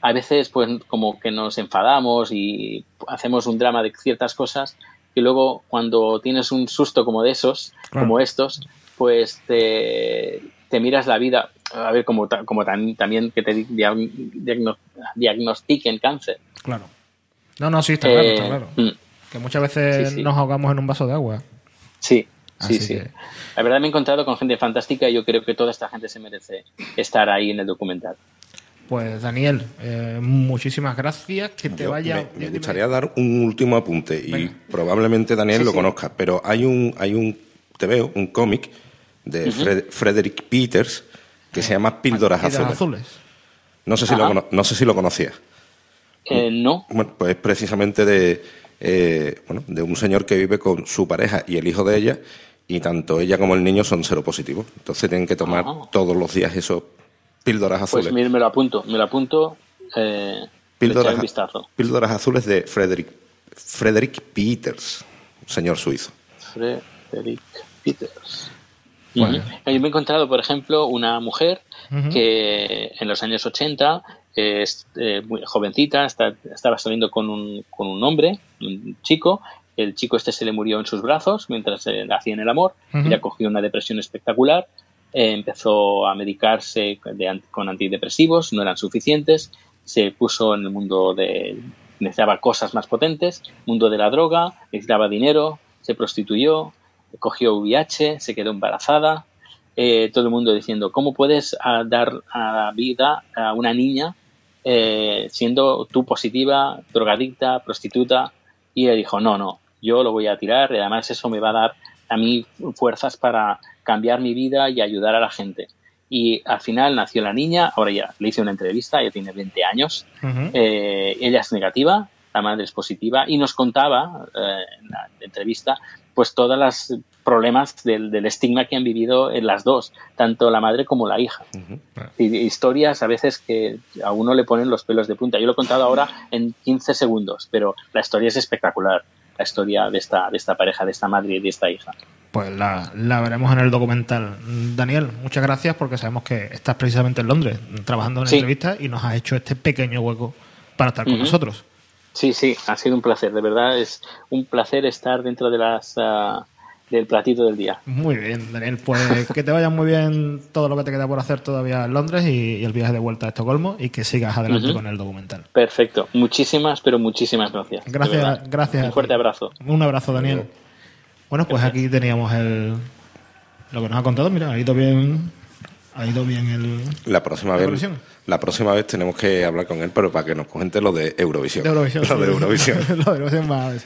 a veces pues como que nos enfadamos y hacemos un drama de ciertas cosas y luego cuando tienes un susto como de esos, Claro. como estos, pues te, te miras la vida. a ver, como, como tan- también que te di- diag- diagno- diagnostiquen cáncer. Claro. No, no, sí, está claro, Eh, está claro. mm, Que muchas veces Sí, sí. nos ahogamos en un vaso de agua. Sí, Así sí, sí. que- La verdad me he encontrado con gente fantástica y yo creo que toda esta gente se merece estar ahí en el documental. Pues Daniel, eh, muchísimas gracias. Que te Yo vaya. me, me dime. gustaría dar un último apunte y Venga. probablemente Daniel Sí, lo sí. conozca, pero hay un, hay un, te veo, un cómic de Fred- Frederick Peters que se llama Píldoras Azules. azules. No sé si lo, Ajá. no sé si lo conocías. Eh, no, Bueno, pues es precisamente de, eh, bueno, de un señor que vive con su pareja y el hijo de ella, y tanto ella como el niño son seropositivos. Entonces tienen que tomar Ajá. todos los días esos píldoras pues azules. mira, me lo apunto, me lo apunto. Eh, píldoras, un vistazo. píldoras azules de Frederick, Frederick Peters, señor suizo. Frederick Peters. Bueno. Yo me he encontrado, por ejemplo, una mujer que en los años 80 es eh, muy jovencita, está- estaba saliendo con un, con un hombre, un chico. El chico este se le murió en sus brazos mientras eh, hacían el amor. Ella cogió una depresión espectacular. Eh, empezó a medicarse con antidepresivos, no eran suficientes. Se puso en el mundo de. necesitaba cosas más potentes, mundo de la droga, necesitaba dinero, se prostituyó, cogió VIH, se quedó embarazada. eh, todo el mundo diciendo, ¿cómo puedes ah, dar a vida a una niña eh, siendo tú positiva, drogadicta, prostituta? Y ella dijo, no, no, yo lo voy a tirar y además eso me va a dar a mí fuerzas para cambiar mi vida y ayudar a la gente. Y al final nació la niña, ahora ya le hice una entrevista, ella tiene 20 años, eh, ella es negativa, la madre es positiva y nos contaba eh, en la entrevista pues todos los problemas del, del estigma que han vivido en las dos, tanto la madre como la hija. Y historias a veces que a uno le ponen los pelos de punta. Yo lo he contado ahora en 15 segundos, pero la historia es espectacular, la historia de esta, de esta pareja, de esta madre y de esta hija. Pues la, la veremos en el documental. Daniel, muchas gracias porque sabemos que estás precisamente en Londres trabajando en Sí. entrevistas y nos has hecho este pequeño hueco para estar con nosotros. Sí, sí, ha sido un placer, de verdad es un placer estar dentro de las ah, del platito del día. Muy bien, Daniel. Pues que te vaya muy bien todo lo que te queda por hacer todavía en Londres y, y el viaje de vuelta a Estocolmo y que sigas adelante con el documental. Perfecto, muchísimas, pero muchísimas gracias. Gracias, gracias. Un fuerte abrazo. Un abrazo, Daniel. Bueno, pues aquí teníamos el lo que nos ha contado. Mira, ha ido bien, ha ido bien el La próxima ¿La vez, Eurovisión? la próxima vez tenemos que hablar con él, pero para que nos cuente lo de Eurovisión. de Eurovisión. Lo de. Eurovisión. Lo de Eurovisión va a ver.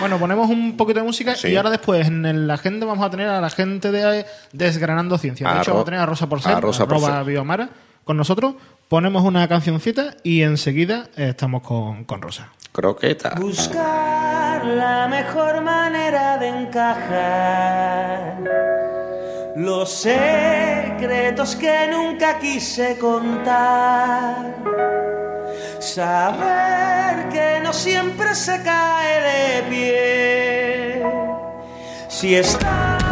Bueno, ponemos un poquito de música Sí. y ahora después en la agenda vamos a tener a la gente de Desgranando Ciencia. De A hecho, Ro- vamos a tener a Rosa Porcel, a Rosa arroba Porcel. Biomara, con nosotros. Ponemos una cancioncita y enseguida estamos con, con Rosa. Croqueta. Buscar la mejor manera de encajar los secretos que nunca quise contar. Saber que no siempre se cae de pie. Si está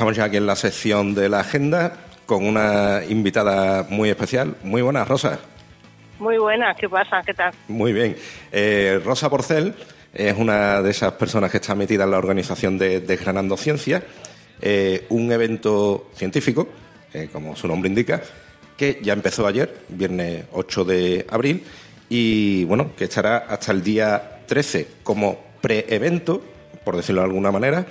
estamos ya aquí en la sección de la agenda con una invitada muy especial. Muy buenas, Rosa. Muy buenas, ¿qué pasa? ¿Qué tal? Muy bien. Eh, Rosa Porcel es una de esas personas que está metida en la organización de Desgranando Ciencia, eh, un evento científico, eh, como su nombre indica, que ya empezó ayer, viernes 8 de abril, y bueno, que estará hasta el día 13 como pre-evento, por decirlo de alguna manera,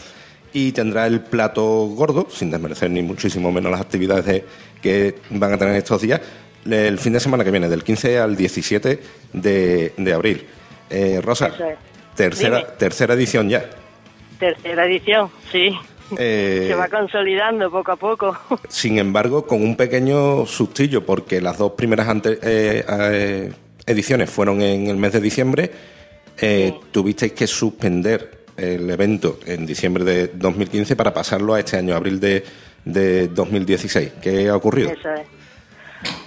y tendrá el plato gordo, sin desmerecer ni muchísimo menos las actividades de- que van a tener estos días, el fin de semana que viene, del 15 al 17 de, de abril. Eh, Rosa, es. tercera, Dime. tercera edición ya. Tercera edición, sí. Eh, Se va consolidando poco a poco. Sin embargo, con un pequeño sustillo, porque las dos primeras ante- eh, ediciones fueron en el mes de diciembre, tuvisteis que suspender el evento en diciembre de 2015 para pasarlo a este año, abril de, de 2016. ¿Qué ha ocurrido? Eso es.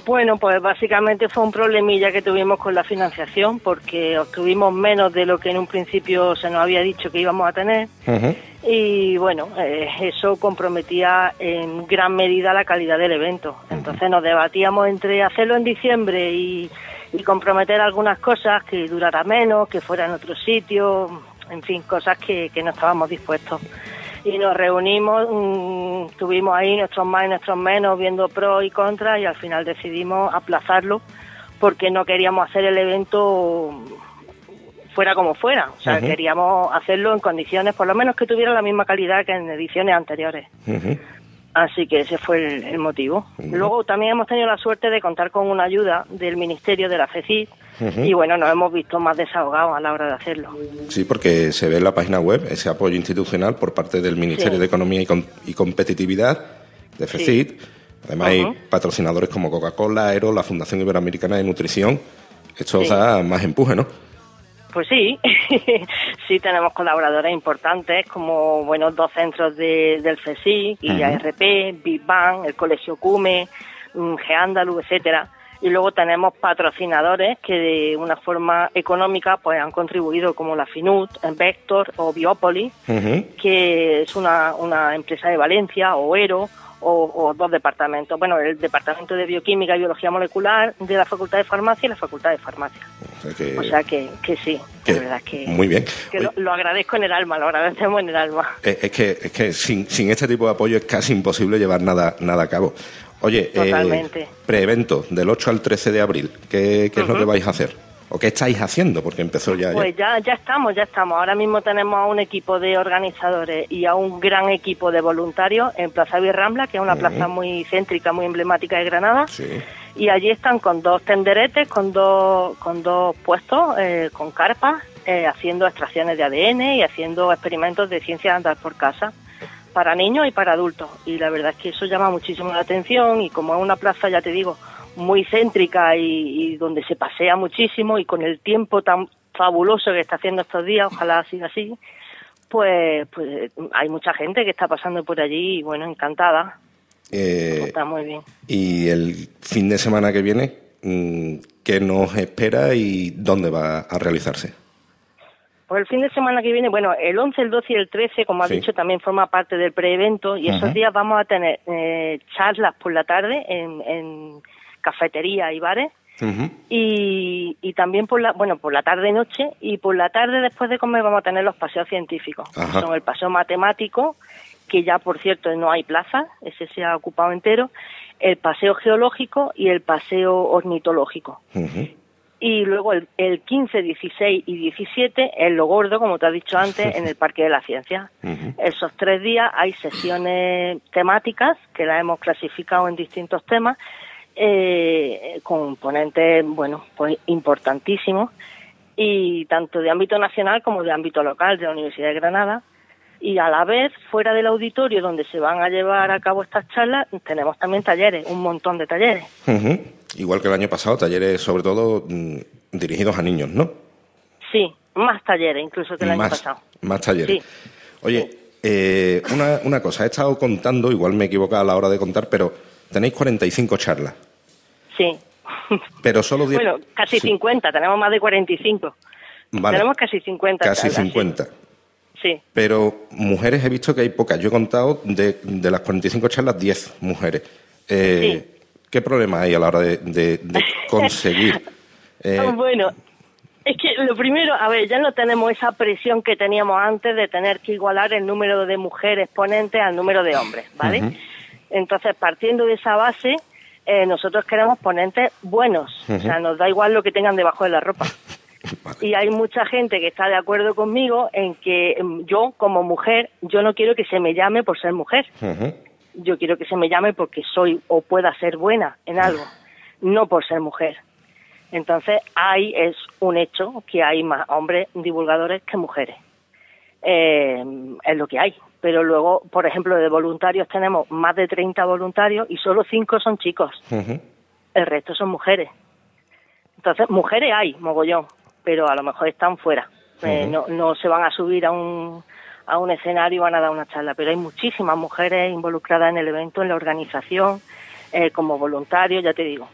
Bueno, pues básicamente fue un problemilla que tuvimos con la financiación porque obtuvimos menos de lo que en un principio se nos había dicho que íbamos a tener y bueno, eh, eso comprometía en gran medida la calidad del evento. Entonces nos debatíamos entre hacerlo en diciembre y, y comprometer algunas cosas que durara menos, que fuera en otro sitio, en fin, cosas que, que no estábamos dispuestos. Y nos reunimos, mm, tuvimos ahí nuestros más y nuestros menos, viendo pros y contras y al final decidimos aplazarlo porque no queríamos hacer el evento fuera como fuera. O sea, queríamos hacerlo en condiciones, por lo menos que tuviera la misma calidad que en ediciones anteriores. Ujú. Así que ese fue el, el motivo. Luego también hemos tenido la suerte de contar con una ayuda del Ministerio de la FECID y bueno, nos hemos visto más desahogados a la hora de hacerlo. Sí, porque se ve en la página web ese apoyo institucional por parte del Ministerio Sí. de Economía y, Com- y Competitividad, de FECIT. Además, hay patrocinadores como Coca-Cola, Aero, la Fundación Iberoamericana de Nutrición. Esto Sí. da más empuje, ¿no? Pues sí, sí tenemos colaboradores importantes como bueno dos centros de- del Ujú. IARP, Big Bang, el Colegio Cume, mm, Geandalu, etcétera. Y luego tenemos patrocinadores que de una forma económica pues han contribuido como la Finut, Vector o Biopolis, que es una, una empresa de Valencia, o ERO, o, o dos departamentos. Bueno, el Departamento de Bioquímica y Biología Molecular de la Facultad de Farmacia y la Facultad de Farmacia. O sea que- O sea que, que sí, que- la verdad que, muy bien. que Oye, lo, lo agradezco en el alma, lo agradecemos en el alma. eh, es que, es que sin, sin este tipo de apoyo es casi imposible llevar nada, nada a cabo. Oye, eh, Totalmente. preevento del 8 al 13 de abril, ¿qué, qué es lo que vais a hacer? ¿O qué estáis haciendo? Porque empezó ya. Pues ya, ya estamos, ya estamos. Ahora mismo tenemos a un equipo de organizadores y a un gran equipo de voluntarios en Plaza Virrambla, que es una plaza muy céntrica, muy emblemática de Granada. Sí. Y allí están con dos tenderetes, con dos, con dos puestos, eh, con carpas eh, haciendo extracciones de ADN y haciendo experimentos de ciencia de andar por casa para niños y para adultos. Y la verdad es que eso llama muchísimo la atención y como es una plaza, ya te digo, muy céntrica y, y donde se pasea muchísimo y con el tiempo tan fabuloso que está haciendo estos días, ojalá siga así, pues, pues hay mucha gente que está pasando por allí y bueno, encantada. Eh, Está muy bien. y el fin de semana que viene, mm, ¿qué nos espera y dónde va a realizarse? Pues el fin de semana que viene, bueno, el 11, el 12 y el 13, como has Sí. dicho, también forma parte del preevento y esos Ajá. días vamos a tener eh, charlas por la tarde en, en cafetería y bares y, y también por la, bueno, por la tarde noche y por la tarde después de comer vamos a tener los paseos científicos. Ajá. Son el paseo matemático, que ya por cierto no hay plaza, ese se ha ocupado entero, el paseo geológico y el paseo ornitológico. Y luego el, el 15, 16 y 17, en lo gordo, como te has dicho antes, en el Parque de la Ciencia. Esos tres días hay sesiones temáticas que las hemos clasificado en distintos temas, eh, con ponentes, bueno, pues importantísimos, y tanto de ámbito nacional como de ámbito local de la Universidad de Granada. Y a la vez, fuera del auditorio donde se van a llevar a cabo estas charlas, tenemos también talleres, un montón de talleres. Igual que el año pasado, talleres sobre todo mm, dirigidos a niños, ¿no? Sí, más talleres incluso que el año pasado. más talleres. Sí. Oye, eh, una, una cosa, he estado contando, igual me he equivocado a la hora de contar, pero tenéis 45 charlas, Sí. pero solo 10... Bueno, casi Sí, 50, tenemos más de 45. Vale, Tenemos casi 50. casi charlas, 50. Sí. Pero mujeres he visto que hay pocas. Yo he contado de, de las 45 charlas 10 mujeres. Eh, ¿Qué problema hay a la hora de, de- de conseguir? eh, Bueno, es que lo primero, a ver, ya no tenemos esa presión que teníamos antes de tener que igualar el número de mujeres ponentes al número de hombres, ¿vale? Ujú. Entonces, partiendo de esa base, eh, nosotros queremos ponentes buenos, o sea, nos da igual lo que tengan debajo de la ropa. Y hay mucha gente que está de acuerdo conmigo en que em, yo, como mujer, yo no quiero que se me llame por ser mujer. Yo quiero que se me llame porque soy o pueda ser buena en algo, no por ser mujer. Entonces, hay, es un hecho que hay más hombres divulgadores que mujeres. Eh, es lo que hay. Pero luego, por ejemplo, de voluntarios tenemos más de 30 voluntarios y solo 5 son chicos. El resto son mujeres. Entonces, mujeres hay, mogollón, pero a lo mejor están fuera. Eh, no, no se van a subir a un, a un escenario y van a dar una charla, pero hay muchísimas mujeres involucradas en el evento, en la organización, eh, como voluntarios, ya te digo.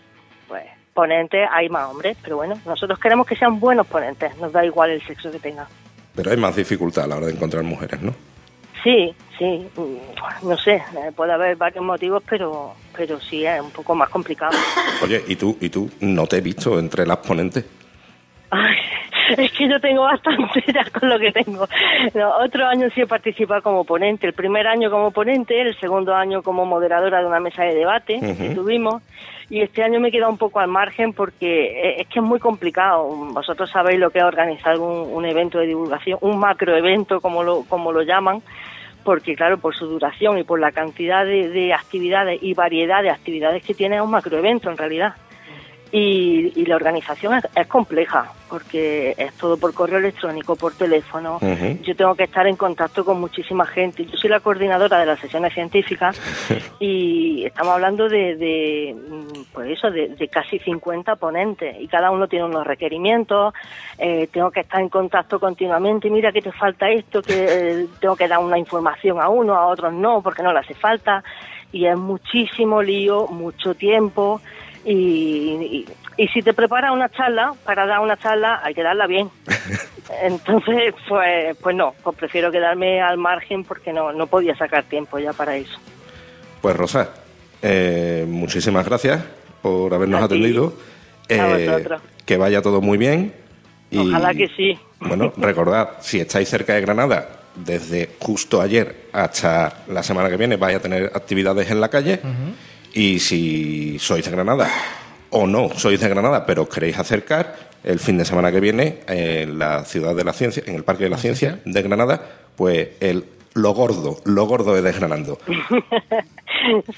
Pues ponentes hay más hombres, pero bueno, nosotros queremos que sean buenos ponentes, nos da igual el sexo que tengan. Pero hay más dificultad a la hora de encontrar mujeres, ¿no? Sí, sí, mm, no sé, eh, puede haber varios motivos, pero, pero sí es un poco más complicado. Oye, ¿y tú, y tú no te he visto entre las ponentes? Ay, es que yo tengo bastante ya con lo que tengo. No, otro año sí he participado como ponente. El primer año como ponente, el segundo año como moderadora de una mesa de debate que Ujú. tuvimos. Y este año me he quedado un poco al margen porque eh, es que es muy complicado. Vosotros sabéis lo que es organizar un, un evento de divulgación, un macroevento como lo, como lo llaman, porque claro, por su duración y por la cantidad de, de actividades y variedad de actividades que tiene es un macroevento en realidad. Y, y la organización es, es compleja, porque es todo por correo electrónico, por teléfono. Yo tengo que estar en contacto con muchísima gente. Yo soy la coordinadora de las sesiones científicas y estamos hablando de, de, mm, pues eso, de, de casi 50 ponentes y cada uno tiene unos requerimientos. Eh, tengo que estar en contacto continuamente. Mira que te falta esto, que eh, tengo que dar una información a uno, a otros no, porque no le hace falta. Y es muchísimo lío, mucho tiempo. Y, y, y si te preparas una charla, para dar una charla hay que darla bien. Entonces, pues, pues no, pues prefiero quedarme al margen porque no, no podía sacar tiempo ya para eso. Pues Rosa, eh, muchísimas gracias por habernos A atendido. Eh, que vaya todo muy bien. Y, Ojalá que sí. Bueno, recordad, si estáis cerca de Granada, desde justo ayer hasta la semana que viene vais a tener actividades en la calle. Y si sois de Granada o no sois de Granada, pero os queréis acercar, el fin de semana que viene en la ciudad de la ciencia, en el Parque de la Ciencia de Granada, pues el lo gordo, lo gordo de Desgranando.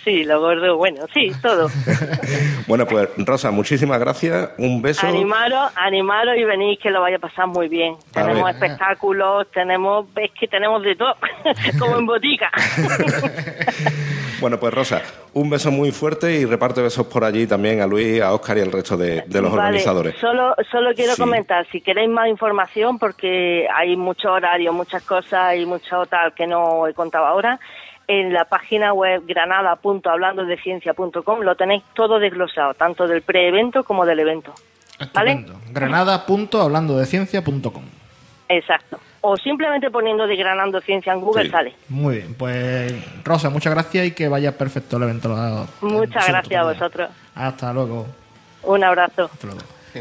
Sí, lo gordo, bueno, sí, todo. Bueno, pues Rosa, muchísimas gracias. Un beso. Animaros, animaros y venís que lo vaya a pasar muy bien. A Tenemos ver. espectáculos, tenemos, es que tenemos de todo, como en botica. Bueno, pues Rosa, un beso muy fuerte y reparte besos por allí también a Luis, a Óscar y al resto de, de los Vale, organizadores. Solo, solo quiero Sí. comentar, si queréis más información, porque hay mucho horario, muchas cosas y mucho tal que no he contado ahora, en la página web granada.hablandodeciencia.com lo tenéis todo desglosado, tanto del preevento como del evento. ¿Vale? Granada.hablandodeciencia.com. Exacto. O simplemente poniendo de Granando Ciencia en Google Sí. sale. Muy bien, pues Rosa, muchas gracias y que vaya perfecto el evento. Muchas el gracias a vosotros. Hasta luego. Un abrazo.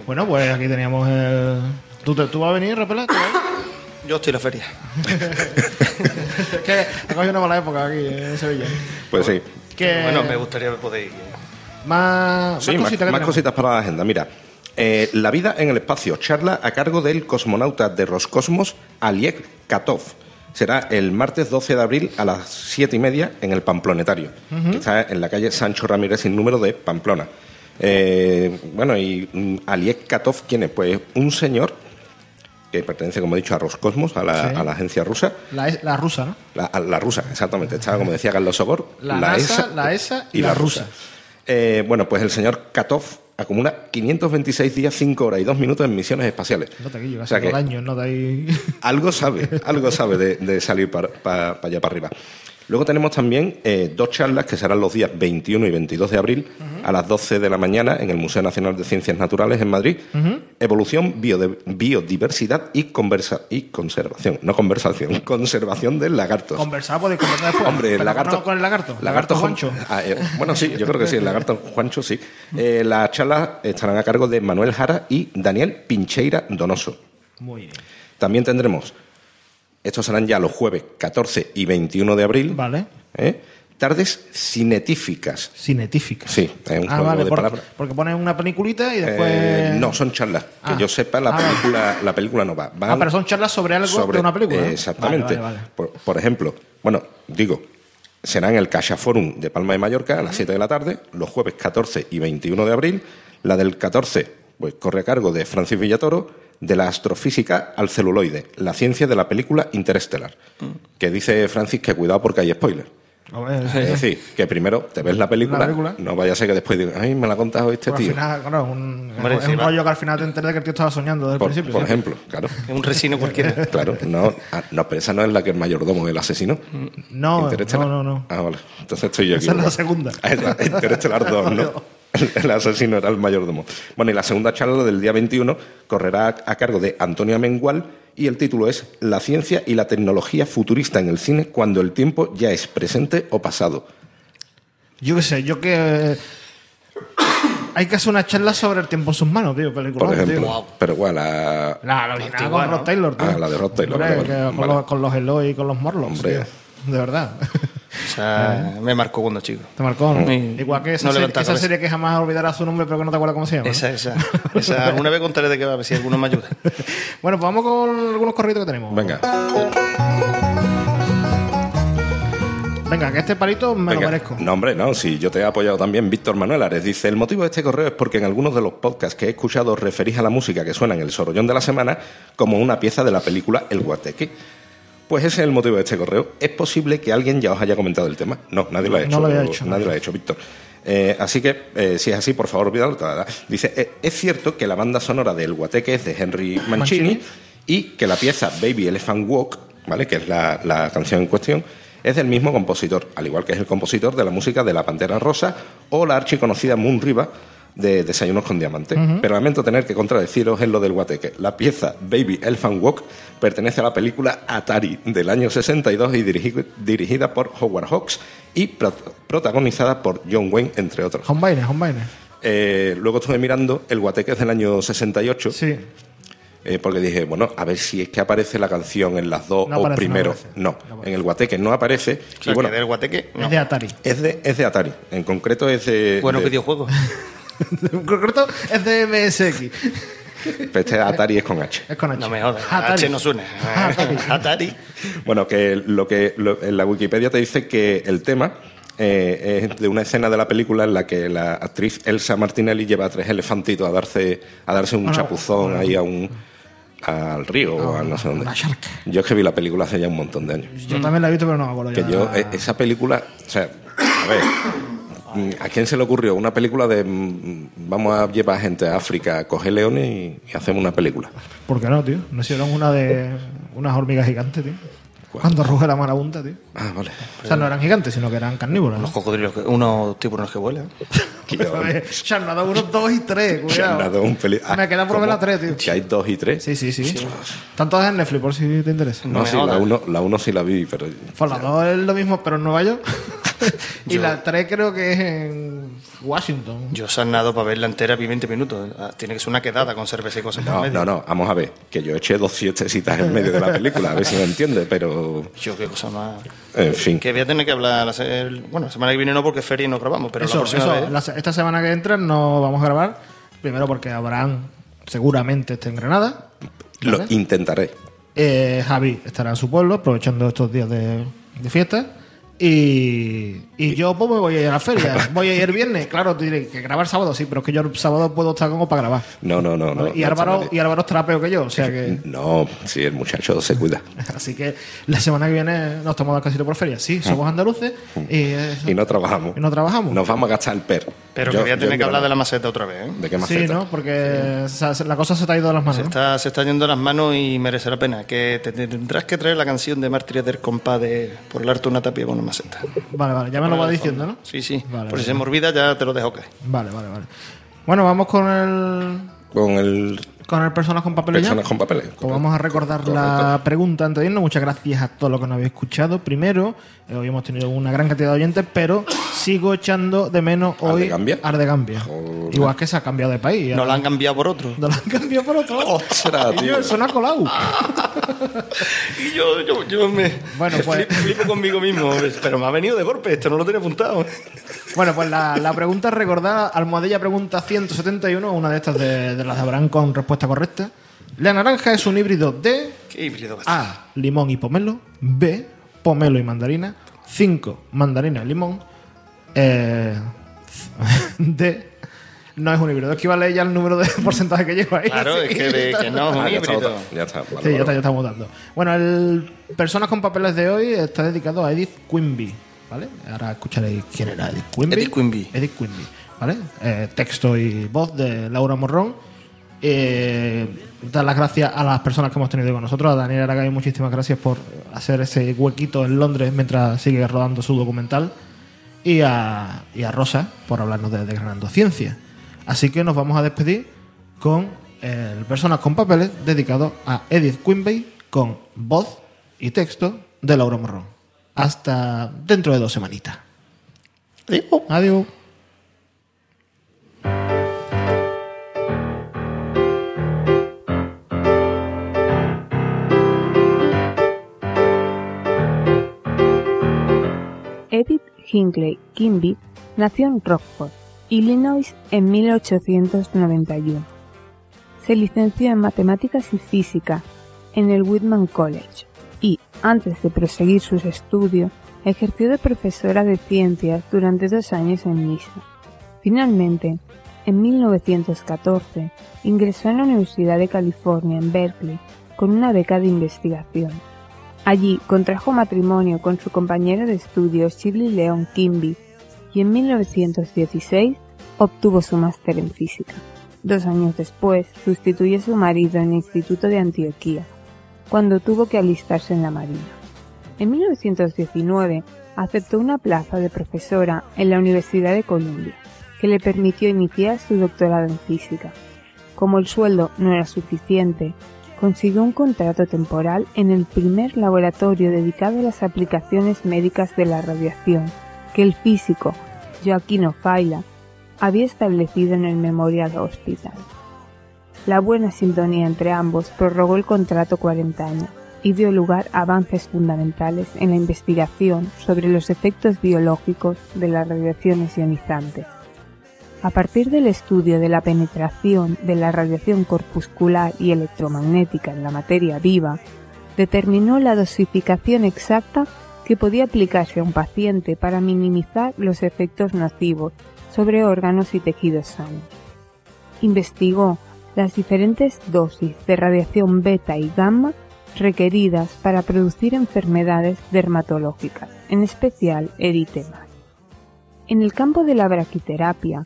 Bueno, pues aquí teníamos el. ¿Tú, te- tú vas a venir, Repela? Yo estoy en la feria. es que ha cogido una mala época aquí en Sevilla. Pues sí. Que Bueno, me gustaría poder ir. más, Sí, más más, cositas para la agenda. Mira, eh, la vida en el espacio, charla a cargo del cosmonauta de Roscosmos, Aliek Katov. Será el martes 12 de abril a las 7 y media en el Pamplonetario, que está en la calle Sancho Ramírez sin número de Pamplona. Eh, bueno, y mm, Aliek Katov, ¿quién es? Pues un señor que pertenece, como he dicho, a Roscosmos, a la, Sí. a la agencia rusa. La, es- la rusa, ¿no? La, rusa, exactamente. Estaba, como decía Carlos Sogor, La, NASA, la ESA y, y la, la rusa. rusa. Eh, bueno, pues el señor Katov acumula 526 días, 5 horas y 2 minutos en misiones espaciales. No te O sea que años, no algo sabe, algo sabe de, de salir para allá para arriba. Luego tenemos también eh, dos charlas que serán los días 21 y 22 de abril a las 12 de la mañana en el Museo Nacional de Ciencias Naturales en Madrid. Evolución, biodiversidad y, conversa y conservación. No conversación, conservación del lagarto. Conversar, podéis conversar después. Hombre, Pero lagarto- no con el lagarto. Lagarto Juancho. Ah, eh, bueno, sí, yo creo que sí, el lagarto Juancho sí. Eh, las charlas estarán a cargo de Manuel Jara y Daniel Pincheira Donoso. Muy bien. También tendremos, estos serán ya los jueves 14 y 21 de abril. Vale. ¿eh? Tardes cinetíficas. Cinetíficas. Sí, es un Ah, juego vale, de por- palabras. porque ponen una peliculita y después. Eh, no, son charlas. Ah. Que yo sepa, la Ah, vale. película, la película no va. Van Ah, pero son charlas sobre algo sobre- de una película. Exactamente. Vale. Por ejemplo, bueno, digo, será en el Caixa Forum de Palma de Mallorca a las 7 de la tarde, los jueves 14 y 21 de abril. La del 14 pues, corre a cargo de Francis Villatoro, de la astrofísica al celuloide, la ciencia de la película Interestelar. Que dice Francis que cuidado porque hay spoiler. A ver, Es decir, que primero te ves la película, La película. no vaya a ser que después digas, ay, me la ha contado este Pues al tío. final, claro, un, Hombre, es sí, un va. rollo que al final te enteras de que el tío estaba soñando desde el principio. por ¿sí? ejemplo, claro. Un resino cualquiera. Claro, no, ah, no, pero esa no es la que el mayordomo es el asesino. No, no, no, no. Ah, vale. Entonces estoy yo aquí. Esa es la segunda. Interestelar 2, ¿no? El asesino era el mayordomo. Bueno, y la segunda charla del día 21 correrá a cargo de Antonia Mengual y el título es La ciencia y la tecnología futurista en el cine cuando el tiempo ya es presente o pasado. Yo qué sé, yo que. Hay que hacer una charla sobre el tiempo en sus manos, tío. Película, Por ejemplo. tío. Pero igual, la... La, la original con. Rod Taylor, tío. Ah, la de Rod Taylor, Hombre, vale, que vale, con, vale. Los, con los Eloy y con los Morlocks, Hombre. tío. De verdad. O sea, me marcó cuando chico. Te marcó, ¿no? Sí. Igual que esa, No serie, esa serie que jamás olvidarás su nombre, pero que no te acuerdas cómo se llama. ¿no? Esa, esa. esa. Una vez contaré de qué va, a ver si alguno me ayuda. Bueno, pues vamos con algunos corridos que tenemos. Venga. Venga, que este palito me Venga. lo merezco. No, hombre, no, si yo te he apoyado también, Víctor Manuel Ares. Dice, el motivo de este correo es porque en algunos de los podcasts que he escuchado referís a la música que suena en el Sorollón de la Semana como una pieza de la película El Guateque. Pues ese es el motivo de este correo. ¿Es posible que alguien ya os haya comentado el tema? No, nadie lo ha No hecho. lo había hecho, Nadie no. lo ha hecho, Víctor. Eh, así que, eh, si es así, por favor, ta. Dice, "Eh, es cierto que la banda sonora del Guateque es de Henry Mancini, Mancini. y que la pieza Baby Elephant Walk, ¿vale? que es la, la canción en cuestión, es del mismo compositor, al igual que es el compositor de la música de La Pantera Rosa o la archiconocida Moon Riva de Desayunos con Diamante. Ujú. Pero lamento tener que contradeciros en lo del guateque. La pieza Baby Elephant Walk pertenece a la película Atari del año 62 y dirigi- dirigida por Howard Hawks y pro- protagonizada por John Wayne, entre otros. Hombaines, hombaines. Eh, luego estuve mirando, el guateque es del año 68. Sí. Eh, porque dije, bueno, a ver si es que aparece la canción en las dos No o aparece, primero. no No, en el Guateque no aparece. O sea, y bueno, que del guateque. no. Es de Atari. es de, es de Atari. En concreto es de. Buenos de- videojuegos. En concreto es de MSX. Pero Este Atari es con H. Es con H. No me jodas. Atari. H no suena. Atari. Atari. Bueno, que lo que lo- en la Wikipedia te dice que el tema eh, es de una escena de la película en la que la actriz Elsa Martinelli lleva a tres elefantitos a darse, a darse un Ah, no. chapuzón ahí a un al río o a no sé dónde. Yo es que vi la película hace ya un montón de años. Yo también la he visto, pero no me acuerdo Que ya. yo, eh, esa película, o sea, a ver, ¿a quién se le ocurrió? Una película de mm, vamos a llevar gente a África a coger leones y, y hacemos una película. ¿Por qué no, tío? No hicieron una de unas hormigas gigantes, tío. Cuando ruge la marabunta, tío. Ah, vale. O sea, no eran gigantes, sino que eran carnívoros. ¿no? Los cocodrilos, que- unos tiburones que vuelan. Se han nadado unos dos y tres, Se han cuidado. dado un peli- Me queda por ¿cómo? ver la tres, tío. Si hay dos y tres. Sí, sí, sí. Están todas en Netflix, por si te interesa. No, sí, la uno, la uno sí la vi, pero Pues la dos es lo mismo, pero en Nueva York. y la tres creo que es en Washington. Yo se han nado para verla entera vi 20 minutos. Ah, Tiene que ser una quedada con cerveza y cosas por no, medio. no, no, vamos a ver, que yo eché dos siestecitas en medio de la película, a ver si me entiende, pero Yo qué cosa más... en fin. Que voy a tener que hablar... Bueno, la semana que viene no porque es feria y no grabamos, pero eso, la próxima eso, vez... la se- esta semana que entra no vamos a grabar. Primero porque Abraham seguramente esté en Granada. Lo intentaré. Eh, Javi estará en su pueblo aprovechando estos días de, de fiesta. Y, y yo pues me voy a ir a la feria. Voy a ir el viernes. Claro, te diré que grabar sábado sí, pero es que yo el sábado puedo estar como para grabar. No, no, no, no. y, Álvaro, y Álvaro estará peor que yo. O sea que. No, sí, el muchacho se cuida. Así que la semana que viene nos tomamos casito por feria. Sí, somos andaluces y, eso. Y no trabajamos. Y no trabajamos. Nos vamos a gastar el per. Pero Yo- que voy a tener en que hablar de la maceta otra vez, ¿eh? ¿De qué Sí, maceta? ¿no? Porque se- la cosa se te ha ido de las manos. Se ¿no? está, se está yendo de las manos y merece la pena. Que te, te tendrás que traer la canción de Mártires del Compa de Por el arte una tapia con una maceta. Vale, vale, ya me lo va diciendo, ¿no? Sí, sí. Vale, Por vale. si se me olvida ya te lo dejo caer. Vale, vale, vale. Bueno, vamos con el. Con el Con el personas con papeles ya. personas con papeles. Pues vamos a recordar la pregunta antes de irnos. Muchas gracias a todos los que nos habéis escuchado. Primero, eh, hoy hemos tenido una gran cantidad de oyentes, pero sigo echando de menos hoy Ardegambia? Ardegambia. Igual que se ha cambiado de país. No la han cambiado por otro. No la han cambiado por otro. Ostras, Y tío. yo, eso no ha colado. Y yo, yo, yo me Bueno, pues- flipo, flipo conmigo mismo. Pero me ha venido de golpe. Esto no lo tenía apuntado. Bueno, pues la, la pregunta es recordar, Almohadilla pregunta 171, una de estas de, de las de Abraham con respuesta correcta. La naranja es un híbrido de Qué híbrido. va a ser. A, limón y pomelo, B, pomelo y mandarina, 5, mandarina y limón, eh, D, no es un híbrido. Es que iba a leer ya el número de porcentaje que lleva ahí. Claro, es que, de- que no es un Ah, ya está, híbrido. ya está. vale, Sí, ya está, ya estamos dando. Bueno, el Personas con Papeles de hoy está dedicado a Edith Quimby, ¿vale? Ahora escucharéis quién era Edith Quimby. Edith Quimby. Edith Quimby, ¿vale? Eh, texto y voz de Laura Morrón. Eh, dar las gracias a las personas que hemos tenido con nosotros. A Daniel Aragay, muchísimas gracias por hacer ese huequito en Londres mientras sigue rodando su documental. Y a, y a Rosa por hablarnos de Desgranando Ciencia. Así que nos vamos a despedir con el Personas con Papeles dedicado a Edith Quimby con voz y texto de Laura Morrón. Hasta dentro de dos semanitas. Adiós. Edith Hinckley Kimby nació en Rockford, Illinois en 1891. Se licenció en matemáticas y física en el Whitman College y, antes de proseguir sus estudios, ejerció de profesora de ciencias durante dos años en Niza. Finalmente, en 1914, ingresó en la Universidad de California en Berkeley con una beca de investigación. Allí contrajo matrimonio con su compañero de estudios Shirley Leon Kimby y en 1916 obtuvo su máster en física. Dos años después sustituyó a su marido en el Instituto de Antioquía, cuando tuvo que alistarse en la Marina. En 1919 aceptó una plaza de profesora en la Universidad de Columbia, que le permitió iniciar su doctorado en física. Como el sueldo no era suficiente, consiguió un contrato temporal en el primer laboratorio dedicado a las aplicaciones médicas de la radiación que el físico Joaquino Faila había establecido en el Memorial Hospital. La buena sintonía entre ambos prorrogó el contrato 40 años y dio lugar a avances fundamentales en la investigación sobre los efectos biológicos de las radiaciones ionizantes. A partir del estudio de la penetración de la radiación corpuscular y electromagnética en la materia viva, determinó la dosificación exacta que podía aplicarse a un paciente para minimizar los efectos nocivos sobre órganos y tejidos sanos. Investigó las diferentes dosis de radiación beta y gamma requeridas para producir enfermedades dermatológicas, en especial eritemas. En el campo de la braquiterapia,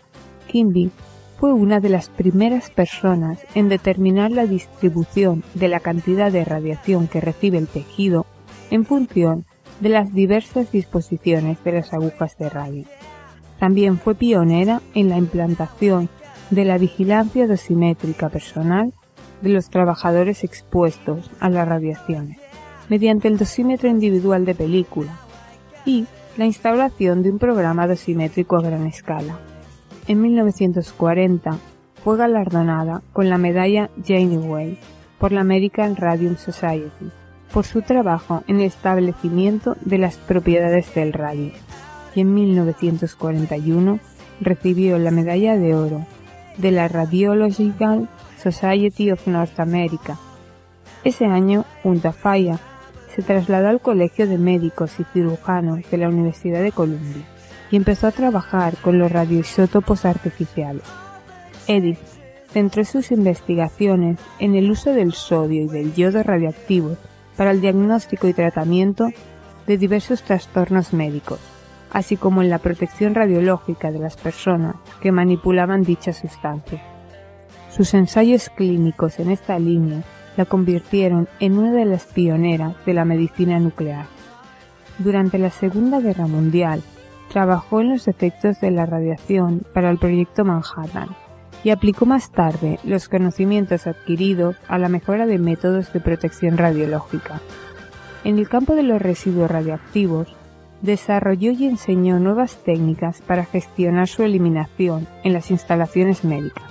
Fue una de las primeras personas en determinar la distribución de la cantidad de radiación que recibe el tejido en función de las diversas disposiciones de las agujas de radio. También fue pionera en la implantación de la vigilancia dosimétrica personal de los trabajadores expuestos a las radiaciones, mediante el dosímetro individual de película y la instauración de un programa dosimétrico a gran escala. En 1940 fue galardonada con la medalla Janeway por la American Radium Society por su trabajo en el establecimiento de las propiedades del radio y en 1941 recibió la medalla de oro de la Radiological Society of North America. Ese año, junto a Falla, se trasladó al Colegio de Médicos y Cirujanos de la Universidad de Columbia y empezó a trabajar con los radioisótopos artificiales. Edith centró sus investigaciones en el uso del sodio y del yodo radioactivos para el diagnóstico y tratamiento de diversos trastornos médicos, así como en la protección radiológica de las personas que manipulaban dicha sustancia. Sus ensayos clínicos en esta línea la convirtieron en una de las pioneras de la medicina nuclear. Durante la Segunda Guerra Mundial, trabajó en los efectos de la radiación para el proyecto Manhattan y aplicó más tarde los conocimientos adquiridos a la mejora de métodos de protección radiológica. En el campo de los residuos radioactivos, desarrolló y enseñó nuevas técnicas para gestionar su eliminación en las instalaciones médicas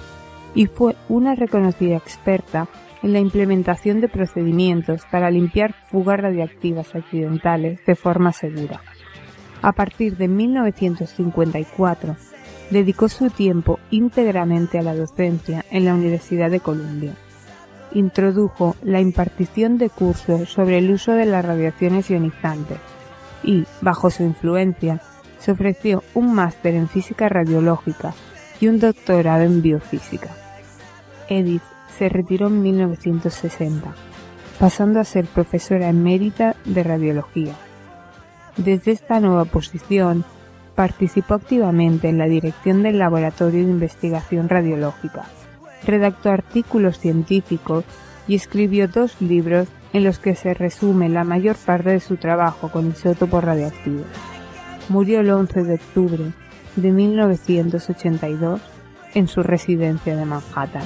y fue una reconocida experta en la implementación de procedimientos para limpiar fugas radiactivas accidentales de forma segura. A partir de 1954, dedicó su tiempo íntegramente a la docencia en la Universidad de Columbia. Introdujo la impartición de cursos sobre el uso de las radiaciones ionizantes y, bajo su influencia, se ofreció un máster en física radiológica y un doctorado en biofísica. Edith se retiró en 1960, pasando a ser profesora emérita de radiología. Desde esta nueva posición, participó activamente en la dirección del Laboratorio de Investigación Radiológica, redactó artículos científicos y escribió dos libros en los que se resume la mayor parte de su trabajo con isótopos radiactivos. Murió el 11 de octubre de 1982 en su residencia de Manhattan.